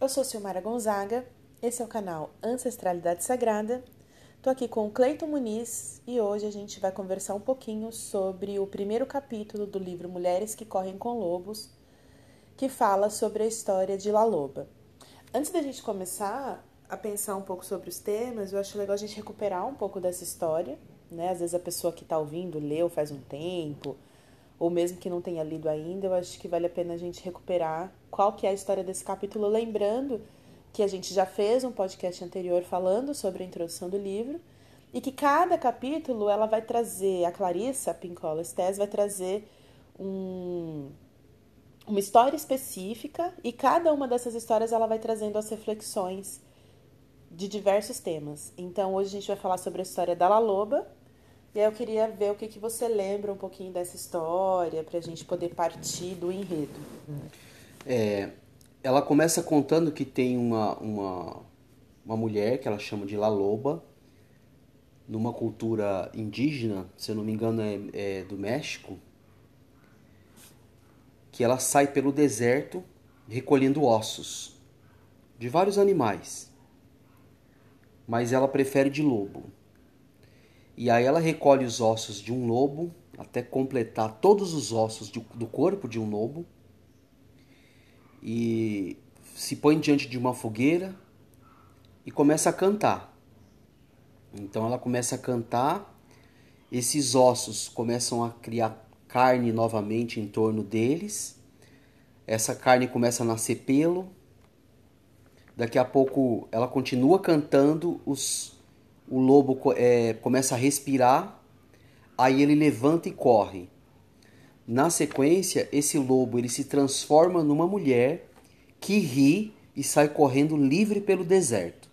Eu sou Silmara Gonzaga, esse é o canal Ancestralidade Sagrada. Estou aqui com o Cleiton Muniz e hoje a gente vai conversar um pouquinho sobre o primeiro capítulo do livro Mulheres que Correm com Lobos, que fala sobre a história de La Loba. Antes da gente começar a pensar um pouco sobre os temas, eu acho legal a gente recuperar um pouco dessa história, né? Às vezes a pessoa que está ouvindo leu faz um tempo, ou mesmo que não tenha lido ainda, eu acho que vale a pena a gente recuperar qual que é a história desse capítulo, lembrando que a gente já fez um podcast anterior falando sobre a introdução do livro e que cada capítulo ela vai trazer, a Clarissa Pincola Estes vai trazer um, uma história específica e cada uma dessas histórias ela vai trazendo as reflexões de diversos temas. Então hoje a gente vai falar sobre a história da La Loba e aí eu queria ver o que, que você lembra um pouquinho dessa história para a gente poder partir do enredo. É, ela começa contando que tem uma, uma, uma mulher que ela chama de La Loba, numa cultura indígena, se eu não me engano é, é do México, que ela sai pelo deserto recolhendo ossos de vários animais, mas ela prefere de lobo. E aí ela recolhe os ossos de um lobo até completar todos os ossos do corpo de um lobo e se põe diante de uma fogueira e começa a cantar. Então ela começa a cantar, esses ossos começam a criar carne novamente em torno deles, essa carne começa a nascer pelo, daqui a pouco ela continua cantando, os, o lobo é, começa a respirar, aí ele levanta e corre. Na sequência, esse lobo ele se transforma numa mulher que ri e sai correndo livre pelo deserto.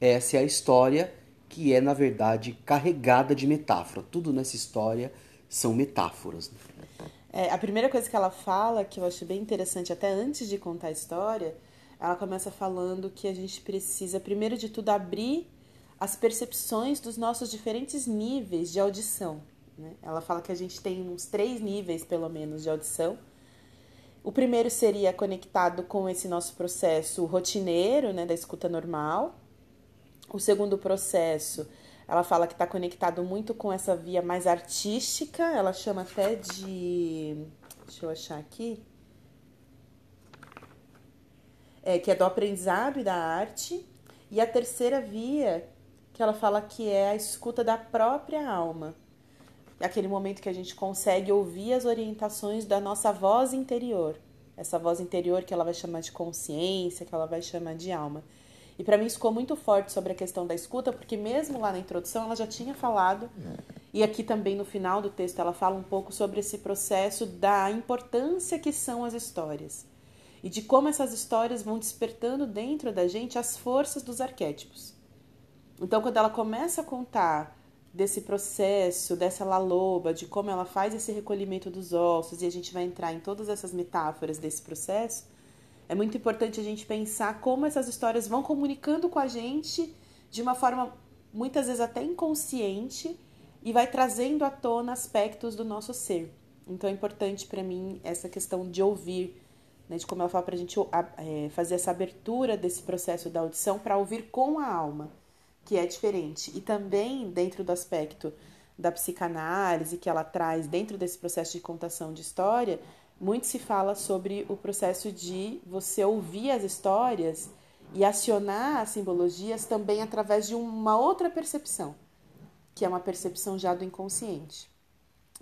Essa é a história que é, na verdade, carregada de metáfora. Tudo nessa história são metáforas. É, a primeira coisa que ela fala, que eu acho bem interessante, até antes de contar a história, ela começa falando que a gente precisa, primeiro de tudo, abrir as percepções dos nossos diferentes níveis de audição. Né? Ela fala que a gente tem uns três níveis, pelo menos, de audição. O primeiro seria conectado com esse nosso processo rotineiro, né, da escuta normal. O segundo processo, ela fala que está conectado muito com essa via mais artística, ela chama até de. Deixa eu achar aqui. É, que é do aprendizado e da arte. E a terceira via, que ela fala que é a escuta da própria alma aquele momento que a gente consegue ouvir as orientações da nossa voz interior. Essa voz interior que ela vai chamar de consciência, que ela vai chamar de alma. E para mim isso ficou muito forte sobre a questão da escuta, porque mesmo lá na introdução ela já tinha falado, e aqui também no final do texto ela fala um pouco sobre esse processo da importância que são as histórias. E de como essas histórias vão despertando dentro da gente as forças dos arquétipos. Então, quando ela começa a contar desse processo, dessa laloba, de como ela faz esse recolhimento dos ossos, e a gente vai entrar em todas essas metáforas desse processo, é muito importante a gente pensar como essas histórias vão comunicando com a gente de uma forma muitas vezes até inconsciente e vai trazendo à tona aspectos do nosso ser. Então é importante para mim essa questão de ouvir, né, de como ela fala para a gente é, fazer essa abertura desse processo da audição para ouvir com a alma que é diferente. E também dentro do aspecto da psicanálise que ela traz dentro desse processo de contação de história, muito se fala sobre o processo de você ouvir as histórias e acionar as simbologias também através de uma outra percepção, que é uma percepção já do inconsciente.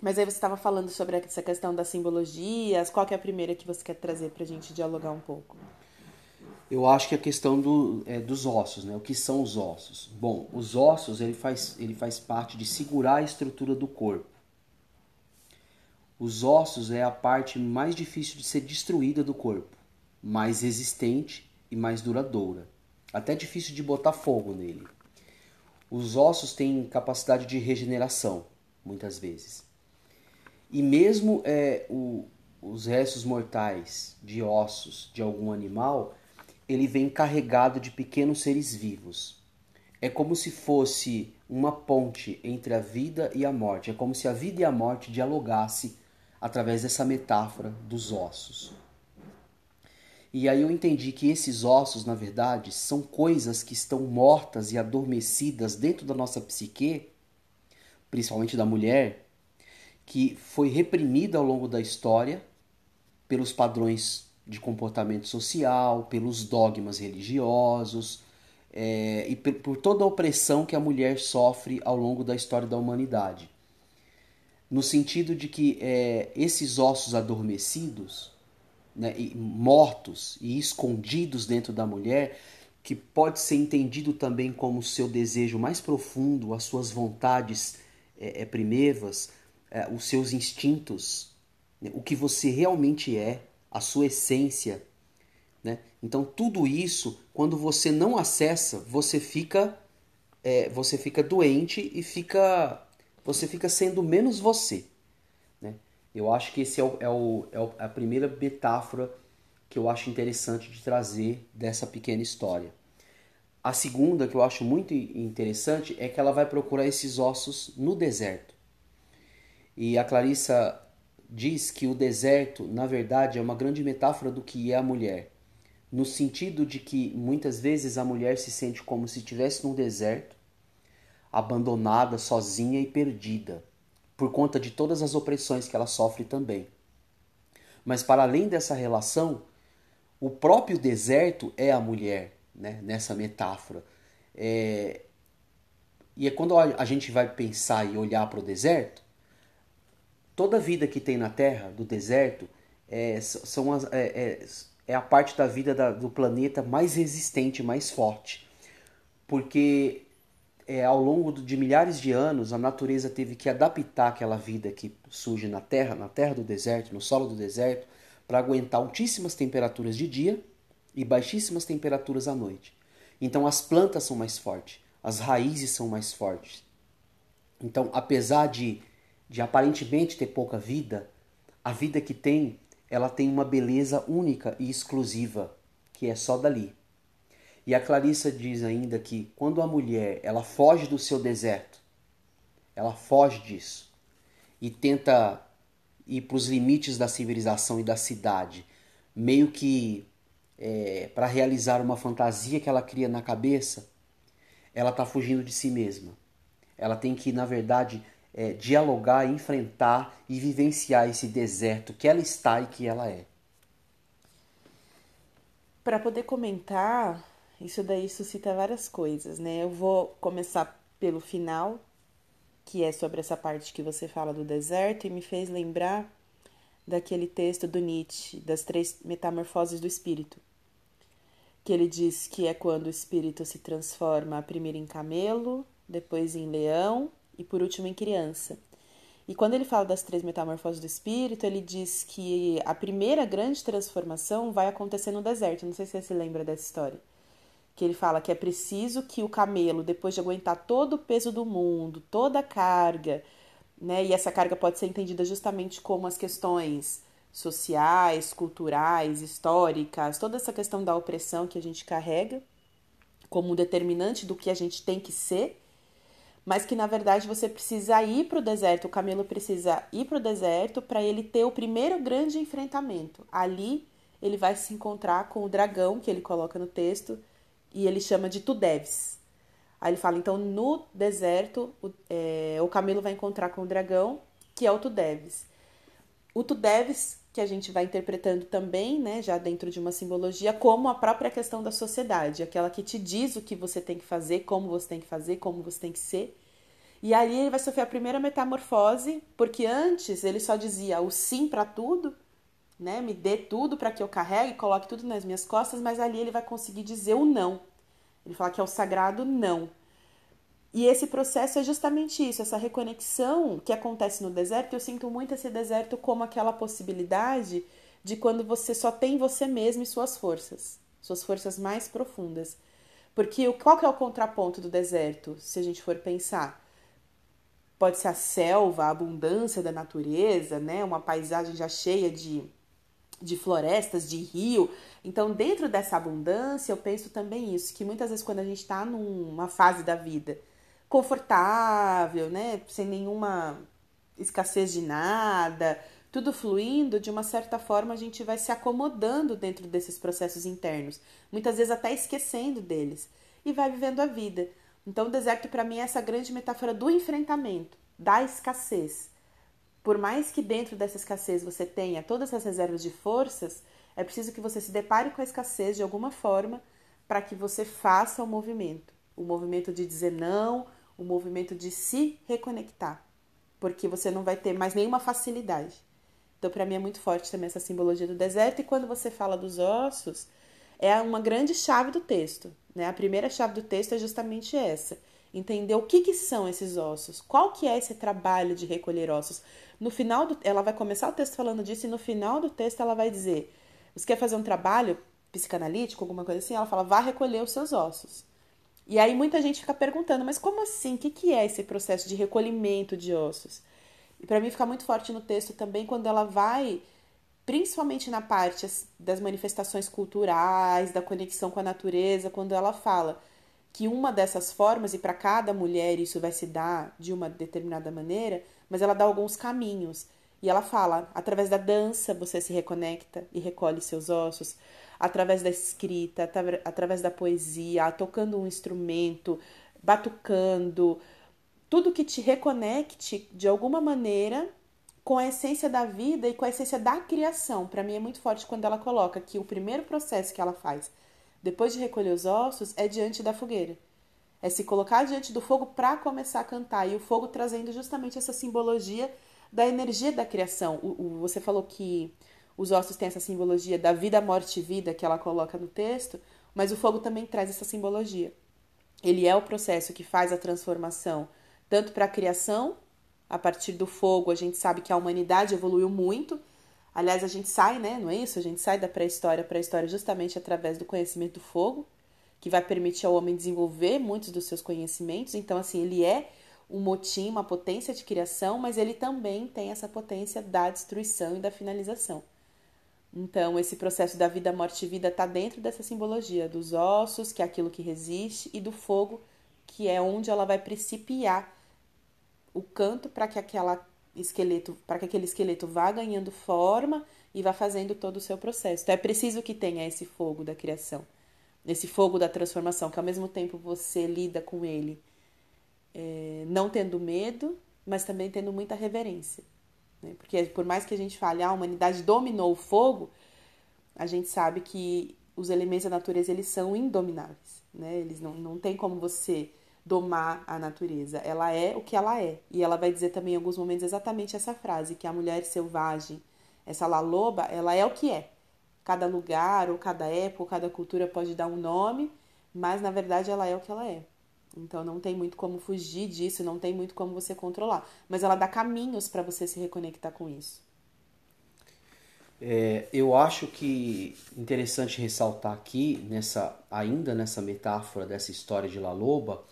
Mas aí você estava falando sobre essa questão das simbologias, qual que é a primeira que você quer trazer para a gente dialogar um pouco? Eu acho que a questão do, é, dos ossos, né? O que são os ossos? Bom, os ossos ele faz, ele faz parte de segurar a estrutura do corpo. Os ossos é a parte mais difícil de ser destruída do corpo, mais resistente e mais duradoura. Até difícil de botar fogo nele. Os ossos têm capacidade de regeneração, muitas vezes. E mesmo é, o, os restos mortais de ossos de algum animal, ele vem carregado de pequenos seres vivos. É como se fosse uma ponte entre a vida e a morte. É como se a vida e a morte dialogasse através dessa metáfora dos ossos. E aí eu entendi que esses ossos, na verdade, são coisas que estão mortas e adormecidas dentro da nossa psique, principalmente da mulher, que foi reprimida ao longo da história pelos padrões de comportamento social, pelos dogmas religiosos é, e por toda a opressão que a mulher sofre ao longo da história da humanidade. No sentido de que é, esses ossos adormecidos, né, e mortos e escondidos dentro da mulher, que pode ser entendido também como seu desejo mais profundo, as suas vontades é, é primevas, é, os seus instintos, né, o que você realmente é, a sua essência. Né? Então tudo isso, quando você não acessa, você fica é, você fica doente e fica você fica sendo menos você. Né? Eu acho que esse é, o, é, o, é a primeira metáfora que eu acho interessante de trazer dessa pequena história. A segunda que eu acho muito interessante é que ela vai procurar esses ossos no deserto. E a Clarissa diz que o deserto, na verdade, é uma grande metáfora do que é a mulher, no sentido de que muitas vezes a mulher se sente como se estivesse num deserto, abandonada, sozinha e perdida, por conta de todas as opressões que ela sofre também. Mas para além dessa relação, o próprio deserto é a mulher, né? nessa metáfora. É... E é quando a gente vai pensar e olhar para o deserto, toda a vida que tem na Terra, do deserto, é, são as, é, é, é, a parte da vida da, do planeta mais resistente, mais forte. Porque é, ao longo de milhares de anos, a natureza teve que adaptar aquela vida que surge na Terra, na terra do deserto, no solo do deserto, para aguentar altíssimas temperaturas de dia e baixíssimas temperaturas à noite. Então as plantas são mais fortes, as raízes são mais fortes. Então, apesar de de aparentemente ter pouca vida, a vida que tem, ela tem uma beleza única e exclusiva, que é só dali. E a Clarissa diz ainda que quando a mulher, ela foge do seu deserto, ela foge disso e tenta ir para os limites da civilização e da cidade, meio que é, para realizar uma fantasia que ela cria na cabeça, ela está fugindo de si mesma. Ela tem que, na verdade, é, dialogar, enfrentar e vivenciar esse deserto que ela está e que ela é. Para poder comentar, isso daí suscita várias coisas, né? Eu vou começar pelo final, que é sobre essa parte que você fala do deserto e me fez lembrar daquele texto do Nietzsche, das três metamorfoses do espírito. Que ele diz que é quando o espírito se transforma primeiro em camelo, depois em leão e por último em criança. E quando ele fala das três metamorfoses do espírito, ele diz que a primeira grande transformação vai acontecer no deserto. Não sei se você se lembra dessa história. Que ele fala que é preciso que o camelo, depois de aguentar todo o peso do mundo, toda a carga, né? E essa carga pode ser entendida justamente como as questões sociais, culturais, históricas, toda essa questão da opressão que a gente carrega como um determinante do que a gente tem que ser mas que na verdade você precisa ir para o deserto, o camelo precisa ir para o deserto para ele ter o primeiro grande enfrentamento. Ali ele vai se encontrar com o dragão que ele coloca no texto e ele chama de tu deves. Aí ele fala, então no deserto o, é, o camelo vai encontrar com o dragão, que é o tu deves. O tu deves, que a gente vai interpretando também, né, já dentro de uma simbologia, como a própria questão da sociedade, aquela que te diz o que você tem que fazer, como você tem que fazer, como você tem que ser. E aí ele vai sofrer a primeira metamorfose, porque antes ele só dizia o sim para tudo, né? Me dê tudo para que eu carregue, coloque tudo nas minhas costas, mas ali ele vai conseguir dizer o não. Ele fala que é o sagrado não. E esse processo é justamente isso, essa reconexão que acontece no deserto. Eu sinto muito esse deserto como aquela possibilidade de quando você só tem você mesmo e suas forças, suas forças mais profundas. Porque qual que é o contraponto do deserto, se a gente for pensar? Pode ser a selva, a abundância da natureza, né? Uma paisagem já cheia de, de florestas, de rio. Então, dentro dessa abundância, eu penso também isso, que muitas vezes quando a gente está numa fase da vida confortável, né? Sem nenhuma escassez de nada, tudo fluindo, de uma certa forma a gente vai se acomodando dentro desses processos internos, muitas vezes até esquecendo deles, e vai vivendo a vida. Então, o deserto para mim é essa grande metáfora do enfrentamento, da escassez. Por mais que dentro dessa escassez você tenha todas as reservas de forças, é preciso que você se depare com a escassez de alguma forma para que você faça o movimento. O movimento de dizer não, o movimento de se reconectar. Porque você não vai ter mais nenhuma facilidade. Então, para mim é muito forte também essa simbologia do deserto. E quando você fala dos ossos, é uma grande chave do texto. Né? A primeira chave do texto é justamente essa. Entender o que, que são esses ossos. Qual que é esse trabalho de recolher ossos. No final, do, ela vai começar o texto falando disso e no final do texto ela vai dizer, você quer fazer um trabalho psicanalítico, alguma coisa assim? Ela fala, vá recolher os seus ossos. E aí muita gente fica perguntando, mas como assim? O que, que é esse processo de recolhimento de ossos? E para mim fica muito forte no texto também quando ela vai, principalmente na parte das manifestações culturais, da conexão com a natureza, quando ela fala que uma dessas formas, e para cada mulher isso vai se dar de uma determinada maneira, mas ela dá alguns caminhos. E ela fala: através da dança você se reconecta e recolhe seus ossos, através da escrita, através da poesia, tocando um instrumento, batucando, tudo que te reconecte de alguma maneira com a essência da vida e com a essência da criação. Para mim é muito forte quando ela coloca que o primeiro processo que ela faz depois de recolher os ossos é diante da fogueira. É se colocar diante do fogo para começar a cantar e o fogo trazendo justamente essa simbologia da energia da criação. O, o, você falou que os ossos têm essa simbologia da vida, morte e vida que ela coloca no texto, mas o fogo também traz essa simbologia. Ele é o processo que faz a transformação tanto para a criação, a partir do fogo, a gente sabe que a humanidade evoluiu muito. Aliás, a gente sai, né? Não é isso? A gente sai da pré-história para a história justamente através do conhecimento do fogo, que vai permitir ao homem desenvolver muitos dos seus conhecimentos. Então, assim, ele é um motim, uma potência de criação, mas ele também tem essa potência da destruição e da finalização. Então, esse processo da vida, morte e vida está dentro dessa simbologia dos ossos, que é aquilo que resiste, e do fogo, que é onde ela vai principiar o canto para que aquela esqueleto, para que aquele esqueleto vá ganhando forma e vá fazendo todo o seu processo. Então é preciso que tenha esse fogo da criação, esse fogo da transformação, que ao mesmo tempo você lida com ele é, não tendo medo, mas também tendo muita reverência. Né? Porque por mais que a gente fale, ah, a humanidade dominou o fogo, a gente sabe que os elementos da natureza eles são indomináveis. Né? Eles não, não tem como você domar a natureza. Ela é o que ela é. E ela vai dizer também em alguns momentos exatamente essa frase, que a mulher selvagem, essa loba, ela é o que é. Cada lugar, ou cada época, ou cada cultura pode dar um nome, mas na verdade ela é o que ela é. Então não tem muito como fugir disso, não tem muito como você controlar. Mas ela dá caminhos para você se reconectar com isso. É, eu acho que interessante ressaltar aqui, nessa, ainda nessa metáfora dessa história de La Loba,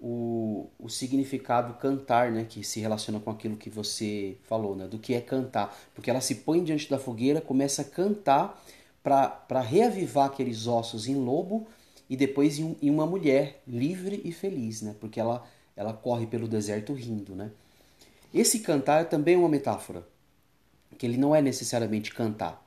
o, o significado cantar, né, que se relaciona com aquilo que você falou, né, do que é cantar, porque ela se põe diante da fogueira, começa a cantar para reavivar aqueles ossos em lobo e depois em, em, uma mulher livre e feliz, né, porque ela, ela corre pelo deserto rindo, né. Esse cantar também é uma metáfora, que ele não é necessariamente cantar.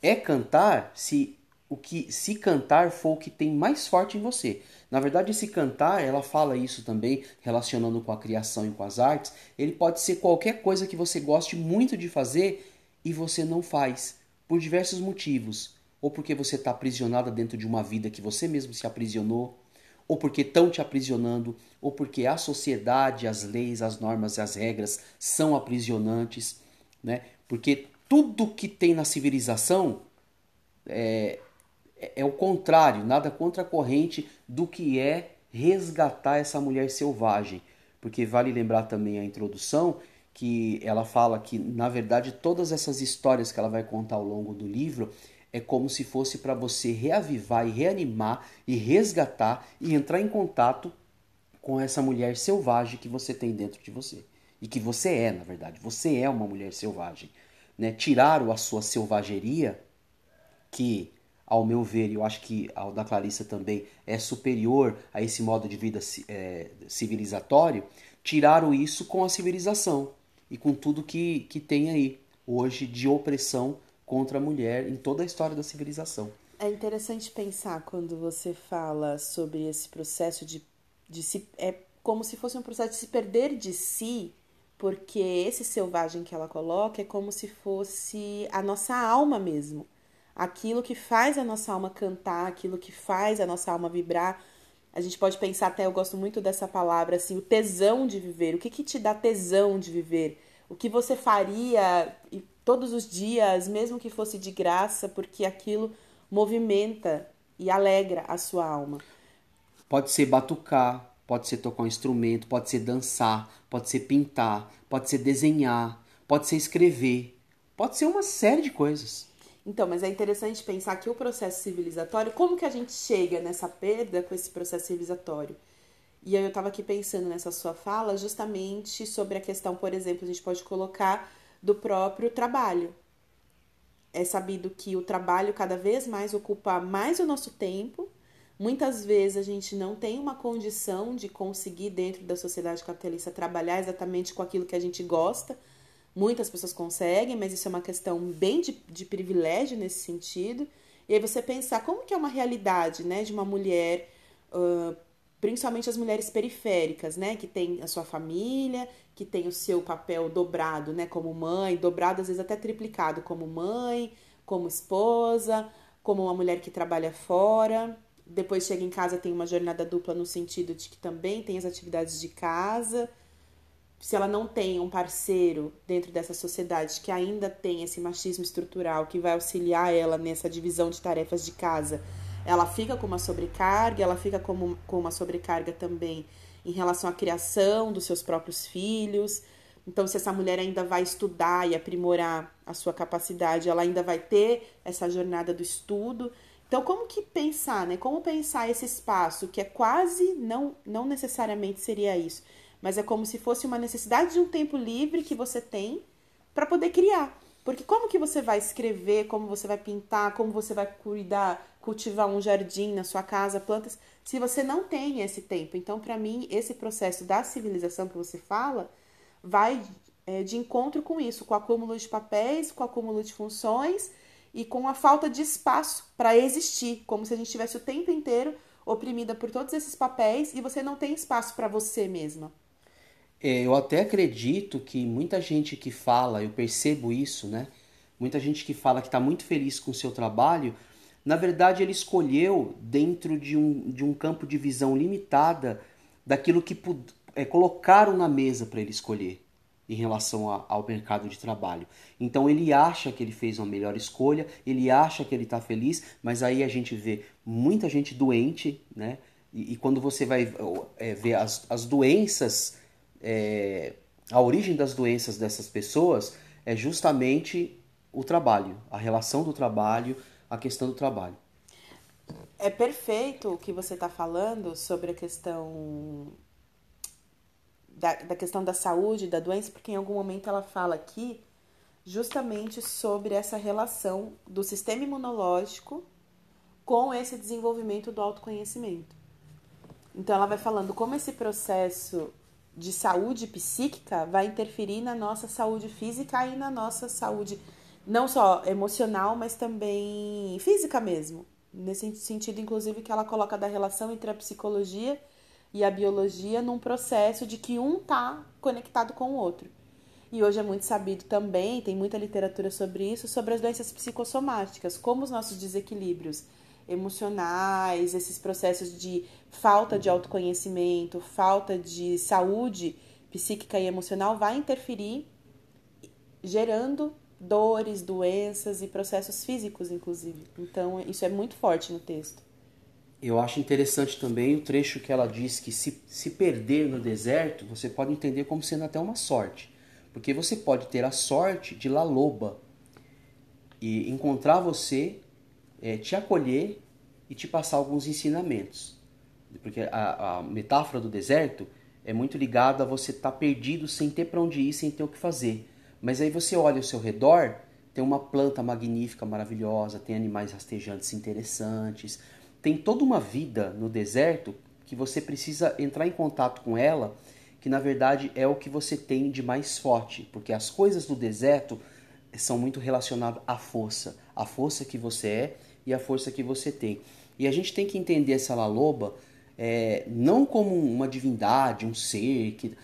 É cantar se o que se cantar for o que tem mais forte em você. Na verdade, esse cantar, ela fala isso também, relacionando com a criação e com as artes. Ele pode ser qualquer coisa que você goste muito de fazer e você não faz, por diversos motivos. Ou porque você está aprisionada dentro de uma vida que você mesmo se aprisionou, ou porque estão te aprisionando, ou porque a sociedade, as leis, as normas e as regras são aprisionantes, né? Porque tudo que tem na civilização é, é, é o contrário, nada contra a corrente do que é resgatar essa mulher selvagem. Porque vale lembrar também a introdução que ela fala que, na verdade, todas essas histórias que ela vai contar ao longo do livro é como se fosse para você reavivar e reanimar e resgatar e entrar em contato com essa mulher selvagem que você tem dentro de você. E que você é, na verdade. Você é uma mulher selvagem. Né? Tiraram a sua selvageria, que ao meu ver, e eu acho que ao da Clarissa também, é superior a esse modo de vida é, civilizatório, tiraram isso com a civilização e com tudo que, que tem aí. hoje de opressão contra a mulher em toda a história da civilização. É interessante pensar quando você fala sobre esse processo de, de se. É como se fosse um processo de se perder de si, porque esse selvagem que ela coloca é como se fosse a nossa alma mesmo. Aquilo que faz a nossa alma cantar, aquilo que faz a nossa alma vibrar. A gente pode pensar até, eu gosto muito dessa palavra, assim, o tesão de viver. O que, que te dá tesão de viver? O que você faria todos os dias, mesmo que fosse de graça, porque aquilo movimenta e alegra a sua alma. Pode ser batucar, pode ser tocar um instrumento, pode ser dançar, pode ser pintar, pode ser desenhar, pode ser escrever, pode ser uma série de coisas. Então, mas é interessante pensar que o processo civilizatório, como que a gente chega nessa perda com esse processo civilizatório? E aí eu estava aqui pensando nessa sua fala justamente sobre a questão, por exemplo, a gente pode colocar do próprio trabalho é sabido que o trabalho cada vez mais ocupa mais o nosso tempo. Muitas vezes a gente não tem uma condição de conseguir, dentro da sociedade capitalista, trabalhar exatamente com aquilo que a gente gosta. Muitas pessoas conseguem, mas isso é uma questão bem de, de privilégio nesse sentido. E aí você pensar como que é uma realidade né, de uma mulher, uh, principalmente as mulheres periféricas, né, que tem a sua família, que tem o seu papel dobrado, né, como mãe, dobrado às vezes até triplicado como mãe, como esposa, como uma mulher que trabalha fora. Depois chega em casa tem uma jornada dupla no sentido de que também tem as atividades de casa. Se ela não tem um parceiro dentro dessa sociedade que ainda tem esse machismo estrutural que vai auxiliar ela nessa divisão de tarefas de casa, ela fica com uma sobrecarga, ela fica com uma sobrecarga também em relação à criação dos seus próprios filhos. Então, se essa mulher ainda vai estudar e aprimorar a sua capacidade, ela ainda vai ter essa jornada do estudo. Então, como que pensar, né? Como pensar esse espaço que é quase, não, não necessariamente seria isso, mas é como se fosse uma necessidade de um tempo livre que você tem para poder criar. Porque como que você vai escrever, como você vai pintar, como você vai cuidar, cultivar um jardim na sua casa, plantas, se você não tem esse tempo. Então, para mim, esse processo da civilização que você fala vai é, de encontro com isso, com o acúmulo de papéis, com o acúmulo de funções e com a falta de espaço para existir, como se a gente tivesse o tempo inteiro oprimida por todos esses papéis e você não tem espaço para você mesma. É, eu até acredito que muita gente que fala, eu percebo isso, né? Muita gente que fala que está muito feliz com o seu trabalho, na verdade, ele escolheu dentro de um, de um campo de visão limitada daquilo que é, colocaram na mesa para ele escolher em relação a, ao mercado de trabalho. Então ele acha que ele fez uma melhor escolha, ele acha que ele está feliz, mas aí a gente vê muita gente doente, né? E, e quando você vai é, ver as, as doenças, é, a origem das doenças dessas pessoas é justamente o trabalho, a relação do trabalho, a questão do trabalho. É perfeito o que você está falando sobre a questão da, da questão da saúde, da doença, porque em algum momento ela fala aqui justamente sobre essa relação do sistema imunológico com esse desenvolvimento do autoconhecimento. Então ela vai falando como esse processo de saúde psíquica vai interferir na nossa saúde física e na nossa saúde não só emocional, mas também física mesmo. Nesse sentido, inclusive, que ela coloca da relação entre a psicologia e a biologia num processo de que um tá conectado com o outro. E hoje é muito sabido também, tem muita literatura sobre isso, sobre as doenças psicossomáticas, como os nossos desequilíbrios emocionais, esses processos de falta de autoconhecimento, falta de saúde psíquica e emocional vai interferir gerando dores, doenças e processos físicos, inclusive. Então, isso é muito forte no texto. Eu acho interessante também o trecho que ela diz que se, se perder no deserto, você pode entender como sendo até uma sorte. Porque você pode ter a sorte de La Loba e encontrar você, é, te acolher e te passar alguns ensinamentos. Porque a, a metáfora do deserto é muito ligada a você estar tá perdido sem ter para onde ir, sem ter o que fazer. Mas aí você olha ao seu redor, tem uma planta magnífica, maravilhosa, tem animais rastejantes interessantes, tem toda uma vida no deserto que você precisa entrar em contato com ela, que na verdade é o que você tem de mais forte, porque as coisas do deserto são muito relacionados à força, a força que você é e a força que você tem. E a gente tem que entender essa Laloba é, não como uma divindade, um ser, que,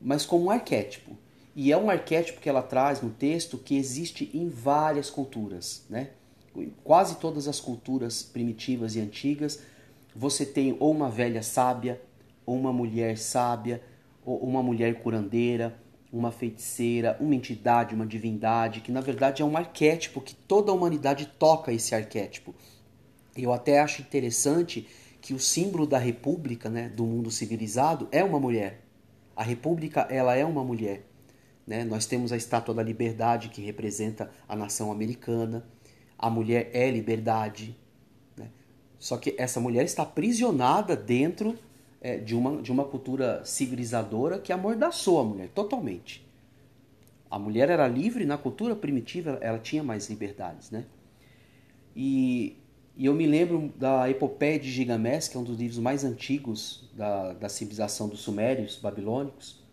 mas como um arquétipo. E é um arquétipo que ela traz no texto que existe em várias culturas, né? Quase todas as culturas primitivas e antigas, você tem ou uma velha sábia, ou uma mulher sábia, ou uma mulher curandeira, uma feiticeira, uma entidade, uma divindade, que na verdade é um arquétipo que toda a humanidade toca esse arquétipo. Eu até acho interessante que o símbolo da república, né, do mundo civilizado, é uma mulher. A república, ela é uma mulher. Né? Nós temos a estátua da liberdade que representa a nação americana. A mulher é liberdade. Né? Só que essa mulher está aprisionada dentro é, de, uma, de uma cultura civilizadora que amordaçou a mulher totalmente. A mulher era livre, na cultura primitiva ela tinha mais liberdades, né? E, e eu me lembro da Epopeia de Gilgamesh, que é um dos livros mais antigos da, da civilização dos sumérios babilônicos,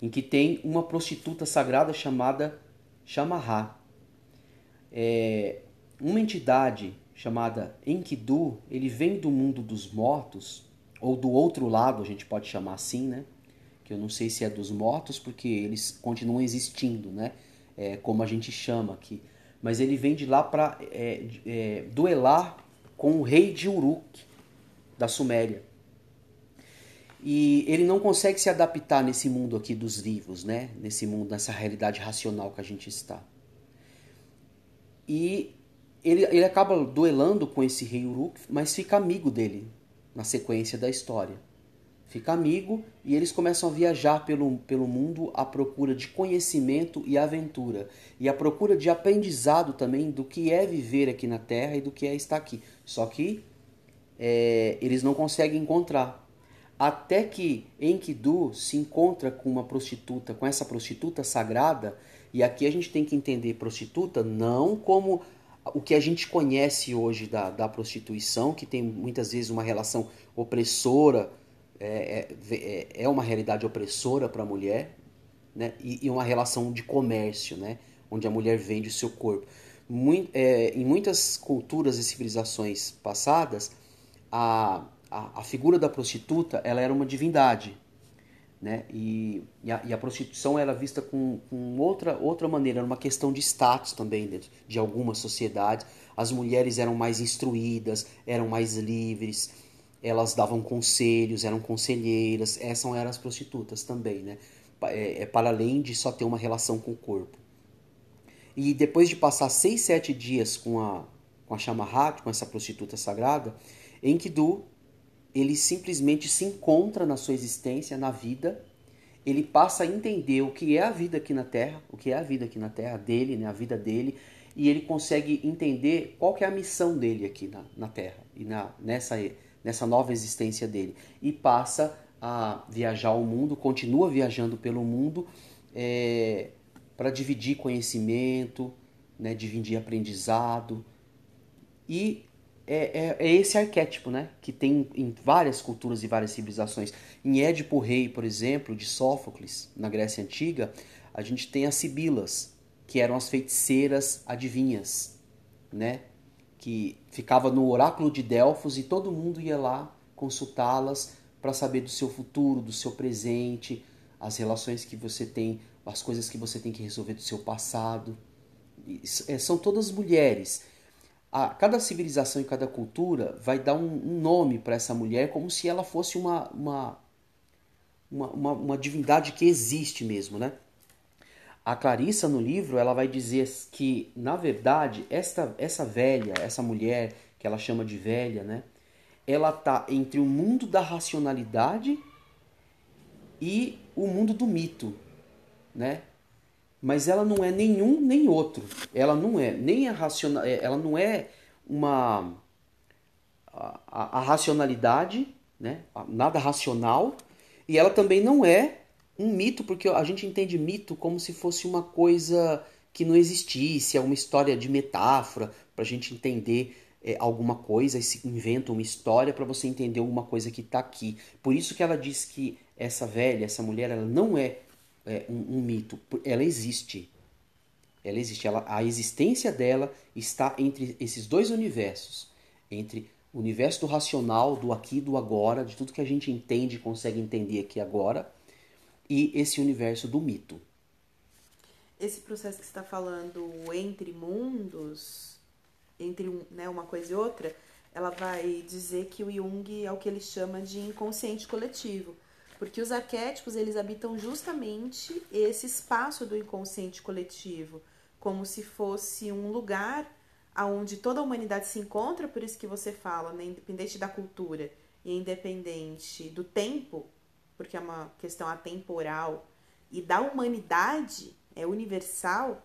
em que tem uma prostituta sagrada chamada Shamarra. É, uma entidade chamada Enkidu, ele vem do mundo dos mortos ou do outro lado, a gente pode chamar assim, né? Que eu não sei se é dos mortos, porque eles continuam existindo, né? É, como a gente chama aqui. Mas ele vem de lá para é, é, duelar com o rei de Uruk, da Suméria. E ele não consegue se adaptar nesse mundo aqui dos vivos, né? Nesse mundo, nessa realidade racional que a gente está. E ele, ele acaba duelando com esse rei Uruk, mas fica amigo dele na sequência da história. Fica amigo e eles começam a viajar pelo, pelo mundo à procura de conhecimento e aventura. E à procura de aprendizado também do que é viver aqui na Terra e do que é estar aqui. Só que é, eles não conseguem encontrar. Até que Enkidu se encontra com uma prostituta, com essa prostituta sagrada, e aqui a gente tem que entender prostituta não como o que a gente conhece hoje da, da prostituição, que tem muitas vezes uma relação opressora, é, é, é, é uma realidade opressora para a mulher, né? E, e, uma relação de comércio, né? onde a mulher vende o seu corpo. Muito, é, em muitas culturas e civilizações passadas, a, a, a figura da prostituta ela era uma divindade, né? E, e, a, e, a, prostituição era vista com, com, outra, outra maneira, era uma questão de status também dentro de algumas sociedades. As mulheres eram mais instruídas, eram mais livres, elas davam conselhos, eram conselheiras. Essas eram as prostitutas também, né? É, é para além de só ter uma relação com o corpo. E depois de passar seis, sete dias com a, com a Shamahat, com essa prostituta sagrada, Enkidu ele simplesmente se encontra na sua existência, na vida, ele passa a entender o que é a vida aqui na Terra, o que é a vida aqui na Terra dele, né, a vida dele, e ele consegue entender qual que é a missão dele aqui na, na Terra e na, nessa, nessa nova existência dele. E passa a viajar o mundo, continua viajando pelo mundo é, para dividir conhecimento, né, dividir aprendizado. E é, é, é, esse arquétipo, né? Que tem em várias culturas e várias civilizações. Em Édipo Rei, por exemplo, de Sófocles, na Grécia Antiga, a gente tem as sibilas, que eram as feiticeiras adivinhas, né? Que ficava no oráculo de Delfos e todo mundo ia lá consultá-las para saber do seu futuro, do seu presente, as relações que você tem, as coisas que você tem que resolver do seu passado. E, é, são todas mulheres a, cada civilização e cada cultura vai dar um, um nome para essa mulher como se ela fosse uma, uma, uma, uma, uma divindade que existe mesmo, né? A Clarissa no livro ela vai dizer que na verdade esta essa velha, essa mulher que ela chama de velha, né? Ela tá entre o mundo da racionalidade e o mundo do mito, né? Mas ela não é nenhum nem outro. Ela não é nem a racional, é, ela não é uma a, a, racionalidade, né? Nada racional, e ela também não é um mito, porque a gente entende mito como se fosse uma coisa que não existisse, é uma história de metáfora para a gente entender é, alguma coisa e se inventa uma história para você entender alguma coisa que está aqui. Por isso que ela diz que essa velha, essa mulher, ela não é é, um, um, mito. Ela existe. ela existe. Ela, a existência dela está entre esses dois universos, entre o universo do racional, do aqui, do agora, de tudo que a gente entende e consegue entender aqui agora, e esse universo do mito. Esse processo que está falando entre mundos, entre né, uma coisa e outra, ela vai dizer que o Jung é o que ele chama de inconsciente coletivo. Porque os arquétipos, eles habitam justamente esse espaço do inconsciente coletivo, como se fosse um lugar aonde toda a humanidade se encontra, por isso que você fala, né, independente da cultura e independente do tempo, porque é uma questão atemporal, e da humanidade, é universal,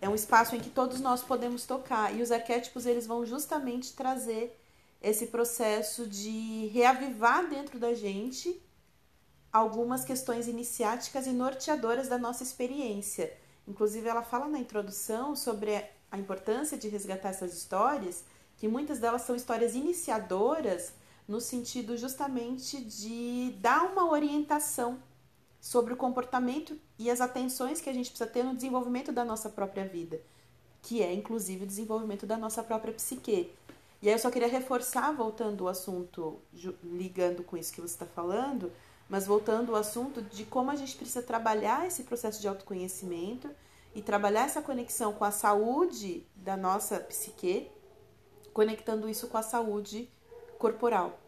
é um espaço em que todos nós podemos tocar. E os arquétipos, eles vão justamente trazer esse processo de reavivar dentro da gente algumas questões iniciáticas e norteadoras da nossa experiência. Inclusive, ela fala na introdução sobre a importância de resgatar essas histórias, que muitas delas são histórias iniciadoras, no sentido justamente de dar uma orientação sobre o comportamento e as atenções que a gente precisa ter no desenvolvimento da nossa própria vida, que é inclusive o desenvolvimento da nossa própria psique. E aí eu só queria reforçar, voltando ao assunto, ligando com isso que você está falando, mas voltando ao assunto de como a gente precisa trabalhar esse processo de autoconhecimento e trabalhar essa conexão com a saúde da nossa psique, conectando isso com a saúde corporal,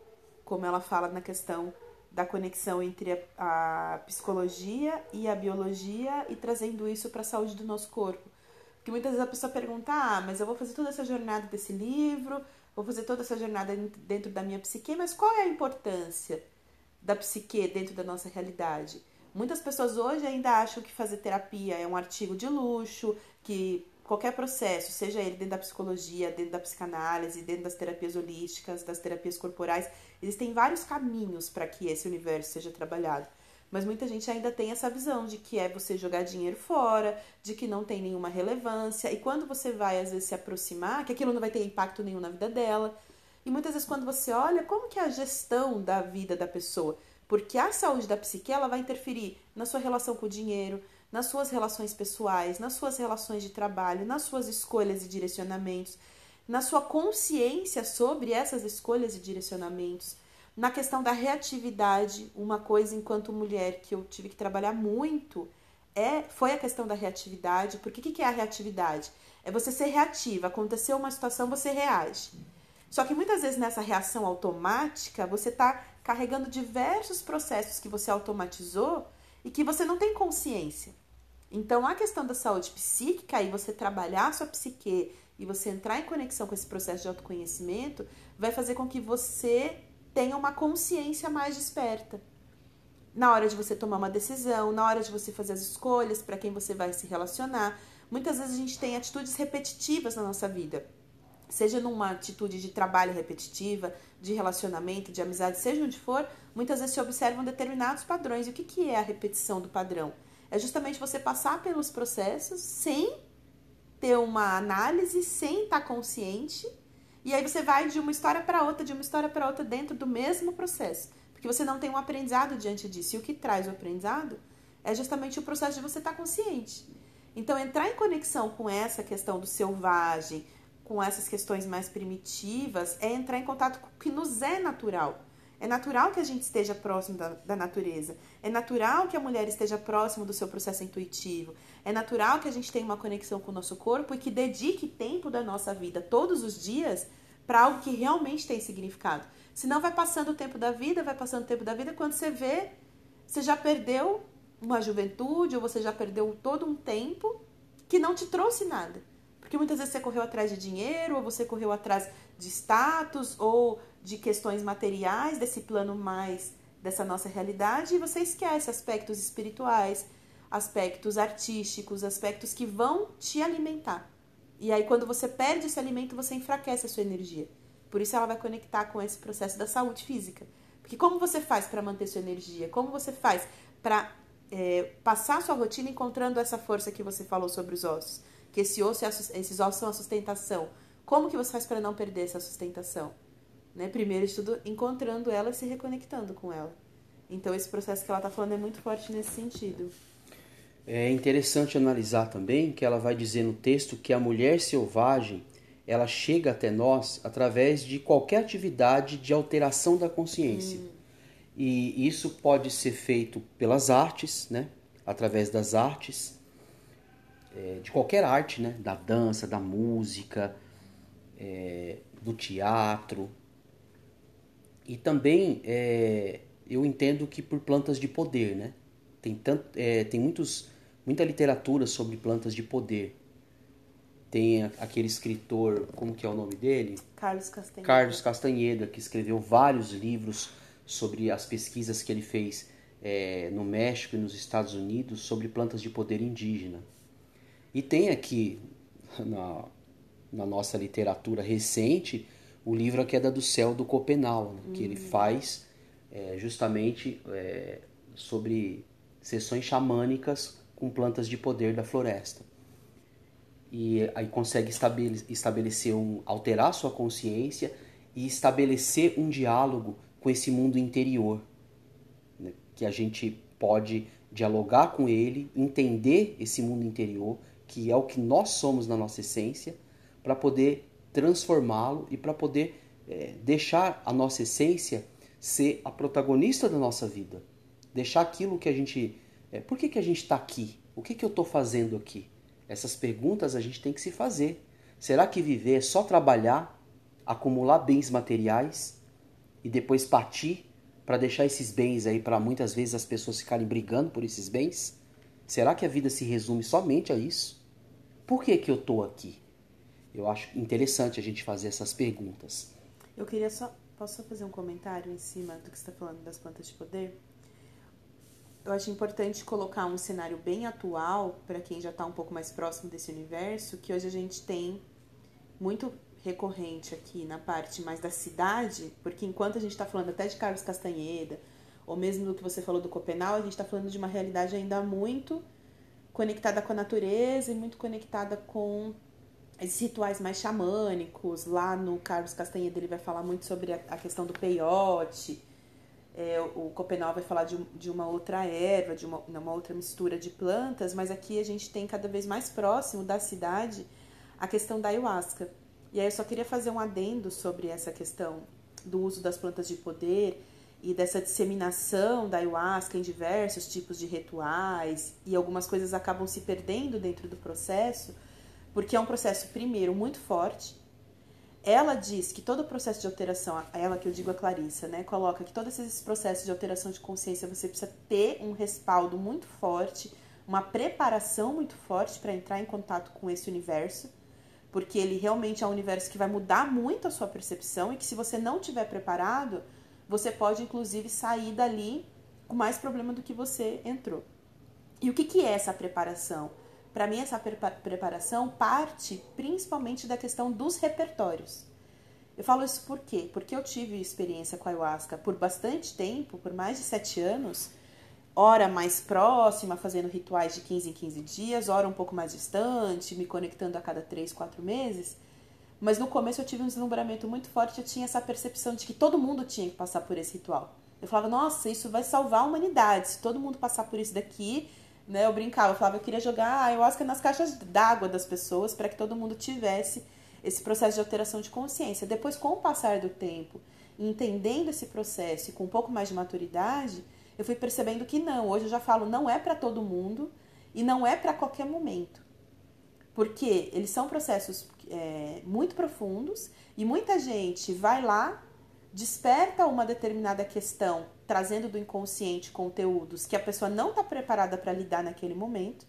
como ela fala na questão da conexão entre a, a psicologia e a biologia e trazendo isso para a saúde do nosso corpo. Porque muitas vezes a pessoa pergunta: ah, mas eu vou fazer toda essa jornada desse livro, vou fazer toda essa jornada dentro da minha psique, mas qual é a importância? Da psique dentro da nossa realidade. Muitas pessoas hoje ainda acham que fazer terapia é um artigo de luxo, que qualquer processo, seja ele dentro da psicologia, dentro da psicanálise, dentro das terapias holísticas, das terapias corporais, existem vários caminhos para que esse universo seja trabalhado. Mas muita gente ainda tem essa visão de que é você jogar dinheiro fora, de que não tem nenhuma relevância, e quando você vai às vezes se aproximar, que aquilo não vai ter impacto nenhum na vida dela. E muitas vezes quando você olha, como que é a gestão da vida da pessoa? Porque a saúde da psique ela vai interferir na sua relação com o dinheiro, nas suas relações pessoais, nas suas relações de trabalho, nas suas escolhas e direcionamentos, na sua consciência sobre essas escolhas e direcionamentos, na questão da reatividade, uma coisa enquanto mulher que eu tive que trabalhar muito é foi a questão da reatividade. Porque o que, que é a reatividade? É você ser reativa. Aconteceu uma situação, você reage. Só que muitas vezes nessa reação automática, você está carregando diversos processos que você automatizou e que você não tem consciência. Então, a questão da saúde psíquica e você trabalhar a sua psique e você entrar em conexão com esse processo de autoconhecimento vai fazer com que você tenha uma consciência mais desperta. Na hora de você tomar uma decisão, na hora de você fazer as escolhas para quem você vai se relacionar. Muitas vezes a gente tem atitudes repetitivas na nossa vida seja numa atitude de trabalho repetitiva, de relacionamento, de amizade, seja onde for, muitas vezes se observam determinados padrões. E o que, que é a repetição do padrão? É justamente você passar pelos processos sem ter uma análise, sem estar consciente, e aí você vai de uma história para outra, de uma história para outra dentro do mesmo processo, porque você não tem um aprendizado diante disso. E o que traz o aprendizado é justamente o processo de você estar consciente. Então, entrar em conexão com essa questão do selvagem, com essas questões mais primitivas é entrar em contato com o que nos é natural. É natural que a gente esteja próximo da, da, natureza. É natural que a mulher esteja próximo do seu processo intuitivo. É natural que a gente tenha uma conexão com o nosso corpo e que dedique tempo da nossa vida todos os dias para algo que realmente tem significado. Senão vai passando o tempo da vida, vai passando o tempo da vida, quando você vê, você já perdeu uma juventude ou você já perdeu todo um tempo que não te trouxe nada. Porque muitas vezes você correu atrás de dinheiro, ou você correu atrás de status, ou de questões materiais desse plano mais dessa nossa realidade, e você esquece aspectos espirituais, aspectos artísticos, aspectos que vão te alimentar. E aí, quando você perde esse alimento, você enfraquece a sua energia. Por isso, ela vai conectar com esse processo da saúde física. Porque como você faz para manter sua energia? Como você faz para é, passar a sua rotina encontrando essa força que você falou sobre os ossos? Que esse osso, esses ossos são a sustentação. Como que você faz para não perder essa sustentação? Né? Primeiro de tudo, encontrando ela e se reconectando com ela. Então, esse processo que ela está falando é muito forte nesse sentido. É interessante analisar também que ela vai dizer no texto que a mulher selvagem ela chega até nós através de qualquer atividade de alteração da consciência. Hum. E isso pode ser feito pelas artes, né? através das artes, é, de qualquer arte, né? da dança, da música, é, do teatro. E também é, eu entendo que por plantas de poder. Né? Tem, tanto, é, tem muitos, muita literatura sobre plantas de poder. Tem aquele escritor, como que é o nome dele? Carlos Castanheda. Carlos Castanheda, que escreveu vários livros sobre as pesquisas que ele fez é, no México e nos Estados Unidos sobre plantas de poder indígena. E tem aqui na, na nossa literatura recente o livro A Queda do Céu do Copenau, né, que ele hum. faz é, justamente é, sobre sessões xamânicas com plantas de poder da floresta e aí consegue estabelecer um alterar sua consciência e estabelecer um diálogo com esse mundo interior né? que a gente pode dialogar com ele entender esse mundo interior que é o que nós somos na nossa essência para poder transformá-lo e para poder é, deixar a nossa essência ser a protagonista da nossa vida deixar aquilo que a gente é, por que, que a gente está aqui o que, que eu estou fazendo aqui essas perguntas a gente tem que se fazer. Será que viver é só trabalhar, acumular bens materiais e depois partir para deixar esses bens aí para muitas vezes as pessoas ficarem brigando por esses bens? Será que a vida se resume somente a isso? Por que que eu estou aqui? Eu acho interessante a gente fazer essas perguntas. Eu queria só posso só fazer um comentário em cima do que você está falando das plantas de poder? eu acho importante colocar um cenário bem atual para quem já está um pouco mais próximo desse universo, que hoje a gente tem muito recorrente aqui na parte mais da cidade, porque enquanto a gente está falando até de Carlos Castanheda, ou mesmo do que você falou do Copenau, a gente está falando de uma realidade ainda muito conectada com a natureza e muito conectada com esses rituais mais xamânicos. Lá no Carlos Castanheda ele vai falar muito sobre a, questão do peiote, é, o Copenau vai falar de, de uma outra erva, de uma, uma outra mistura de plantas, mas aqui a gente tem cada vez mais próximo da cidade a questão da ayahuasca. E aí eu só queria fazer um adendo sobre essa questão do uso das plantas de poder e dessa disseminação da ayahuasca em diversos tipos de rituais e algumas coisas acabam se perdendo dentro do processo, porque é um processo primeiro muito forte, ela diz que todo o processo de alteração, ela que eu digo a Clarissa, né, coloca que todos esses processos de alteração de consciência você precisa ter um respaldo muito forte, uma preparação muito forte para entrar em contato com esse universo, porque ele realmente é um universo que vai mudar muito a sua percepção e que se você não tiver preparado, você pode inclusive sair dali com mais problema do que você entrou. E o que, que é essa preparação? Para mim, essa preparação parte principalmente da questão dos repertórios. Eu falo isso por quê? Porque eu tive experiência com a ayahuasca por bastante tempo, por mais de sete anos, hora mais próxima, fazendo rituais de 15 em 15 dias, hora um pouco mais distante, me conectando a cada três, quatro meses. Mas no começo eu tive um deslumbramento muito forte, eu tinha essa percepção de que todo mundo tinha que passar por esse ritual. Eu falava, nossa, isso vai salvar a humanidade. Se todo mundo passar por isso daqui, né? Eu brincava, eu falava, eu queria jogar ayahuasca nas caixas d'água das pessoas para que todo mundo tivesse esse processo de alteração de consciência. Depois, com o passar do tempo, entendendo esse processo e com um pouco mais de maturidade, eu fui percebendo que não. Hoje eu já falo, não é para todo mundo e não é para qualquer momento. Porque eles são processos é, muito profundos e muita gente vai lá, desperta uma determinada questão trazendo do inconsciente conteúdos que a pessoa não está preparada para lidar naquele momento.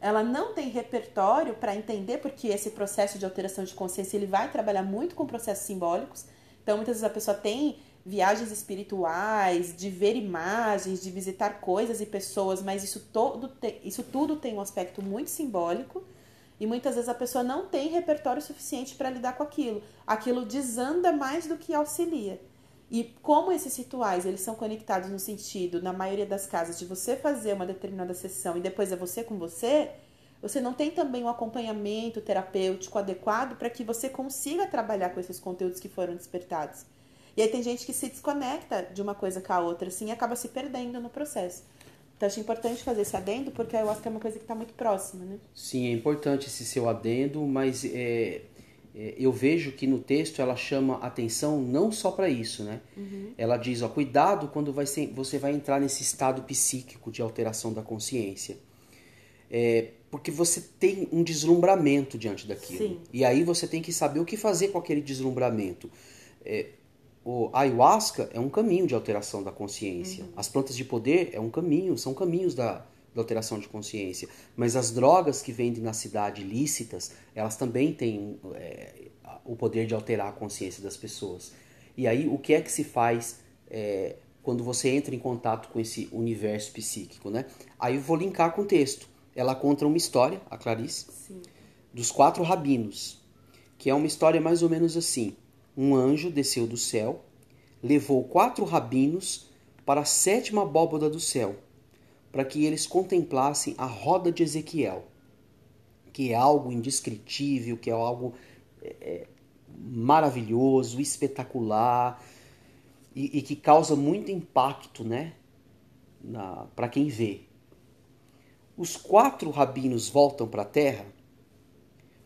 Ela não tem repertório para entender porque esse processo de alteração de consciência ele vai trabalhar muito com processos simbólicos. Então, muitas vezes a pessoa tem viagens espirituais, de ver imagens, de visitar coisas e pessoas, mas isso, todo isso tudo tem um aspecto muito simbólico e muitas vezes a pessoa não tem repertório suficiente para lidar com aquilo. Aquilo desanda mais do que auxilia. E como esses rituais eles são conectados no sentido, na maioria das casas, de você fazer uma determinada sessão e depois é você com você, você não tem também um acompanhamento terapêutico adequado para que você consiga trabalhar com esses conteúdos que foram despertados. E aí tem gente que se desconecta de uma coisa com a outra, assim, e acaba se perdendo no processo. Então acho importante fazer esse adendo porque eu acho que é uma coisa que está muito próxima, né? Sim, é importante esse seu adendo, mas é, é, eu vejo que no texto ela chama atenção não só para isso, né? Uhum. Ela diz, ó, cuidado quando vai ser, você vai entrar nesse estado psíquico de alteração da consciência. É, porque você tem um deslumbramento diante daquilo. Sim. E aí você tem que saber o que fazer com aquele deslumbramento. É, o ayahuasca é um caminho de alteração da consciência. Uhum. As plantas de poder é um caminho, são caminhos da, da alteração de consciência. Mas as drogas que vendem na cidade lícitas, elas também têm é, o poder de alterar a consciência das pessoas. E aí, o que é que se faz é, quando você entra em contato com esse universo psíquico, né? Aí eu vou linkar com o texto ela conta uma história, a Clarice, Sim. dos quatro rabinos, que é uma história mais ou menos assim. Um anjo desceu do céu, levou quatro rabinos para a sétima abóboda do céu, para que eles contemplassem a roda de Ezequiel, que é algo indescritível, que é algo é, é maravilhoso, espetacular e, e, que causa muito impacto, né, para quem vê. Os quatro rabinos voltam para a terra,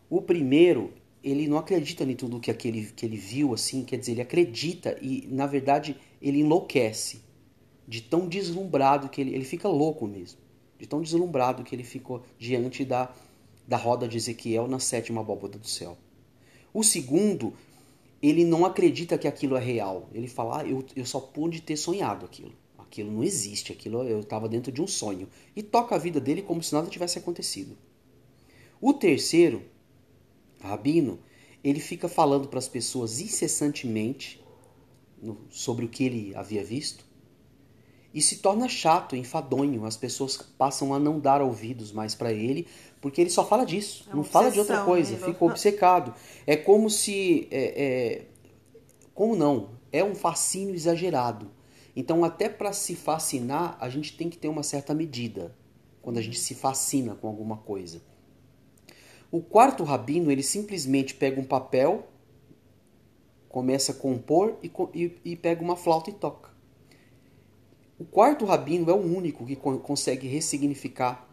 o primeiro, ele não acredita em tudo que aquele que ele viu assim, quer dizer, ele acredita e na verdade ele enlouquece de tão deslumbrado que ele, ele fica louco mesmo, de tão deslumbrado que ele ficou diante da, da roda de Ezequiel na sétima abóboda do céu. O segundo, ele não acredita que aquilo é real. Ele fala, ah, eu, eu só pude ter sonhado aquilo. Aquilo não existe, aquilo eu estava dentro de um sonho. E toca a vida dele como se nada tivesse acontecido. O terceiro, Rabino, ele fica falando para as pessoas incessantemente sobre o que ele havia visto e se torna chato, enfadonho. As pessoas passam a não dar ouvidos mais para ele porque ele só fala disso, é não fala de outra coisa, né? fica obcecado. É como se. É, é, como não? É um fascínio exagerado. Então, até para se fascinar, a gente tem que ter uma certa medida quando a gente se fascina com alguma coisa. O quarto rabino, ele simplesmente pega um papel, começa a compor e, e, e pega uma flauta e toca. O quarto rabino é o único que consegue ressignificar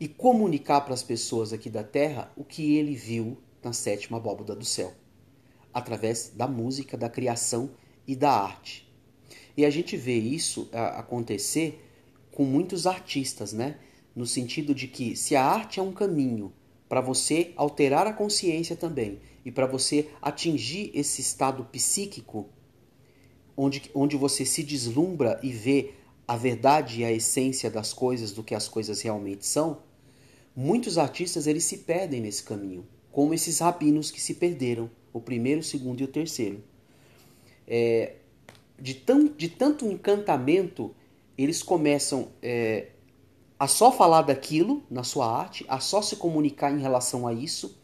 e comunicar para as pessoas aqui da Terra o que ele viu na sétima abóboda do céu, através da música, da criação e da arte. E a gente vê isso acontecer com muitos artistas, né? No sentido de que se a arte é um caminho para você alterar a consciência também e para você atingir esse estado psíquico onde, onde você se deslumbra e vê a verdade e a essência das coisas, do que as coisas realmente são, muitos artistas eles se perdem nesse caminho, como esses rabinos que se perderam, o primeiro, o segundo e o terceiro. É, de, tão, de tanto encantamento, eles começam é, a só falar daquilo na sua arte, a só se comunicar em relação a isso,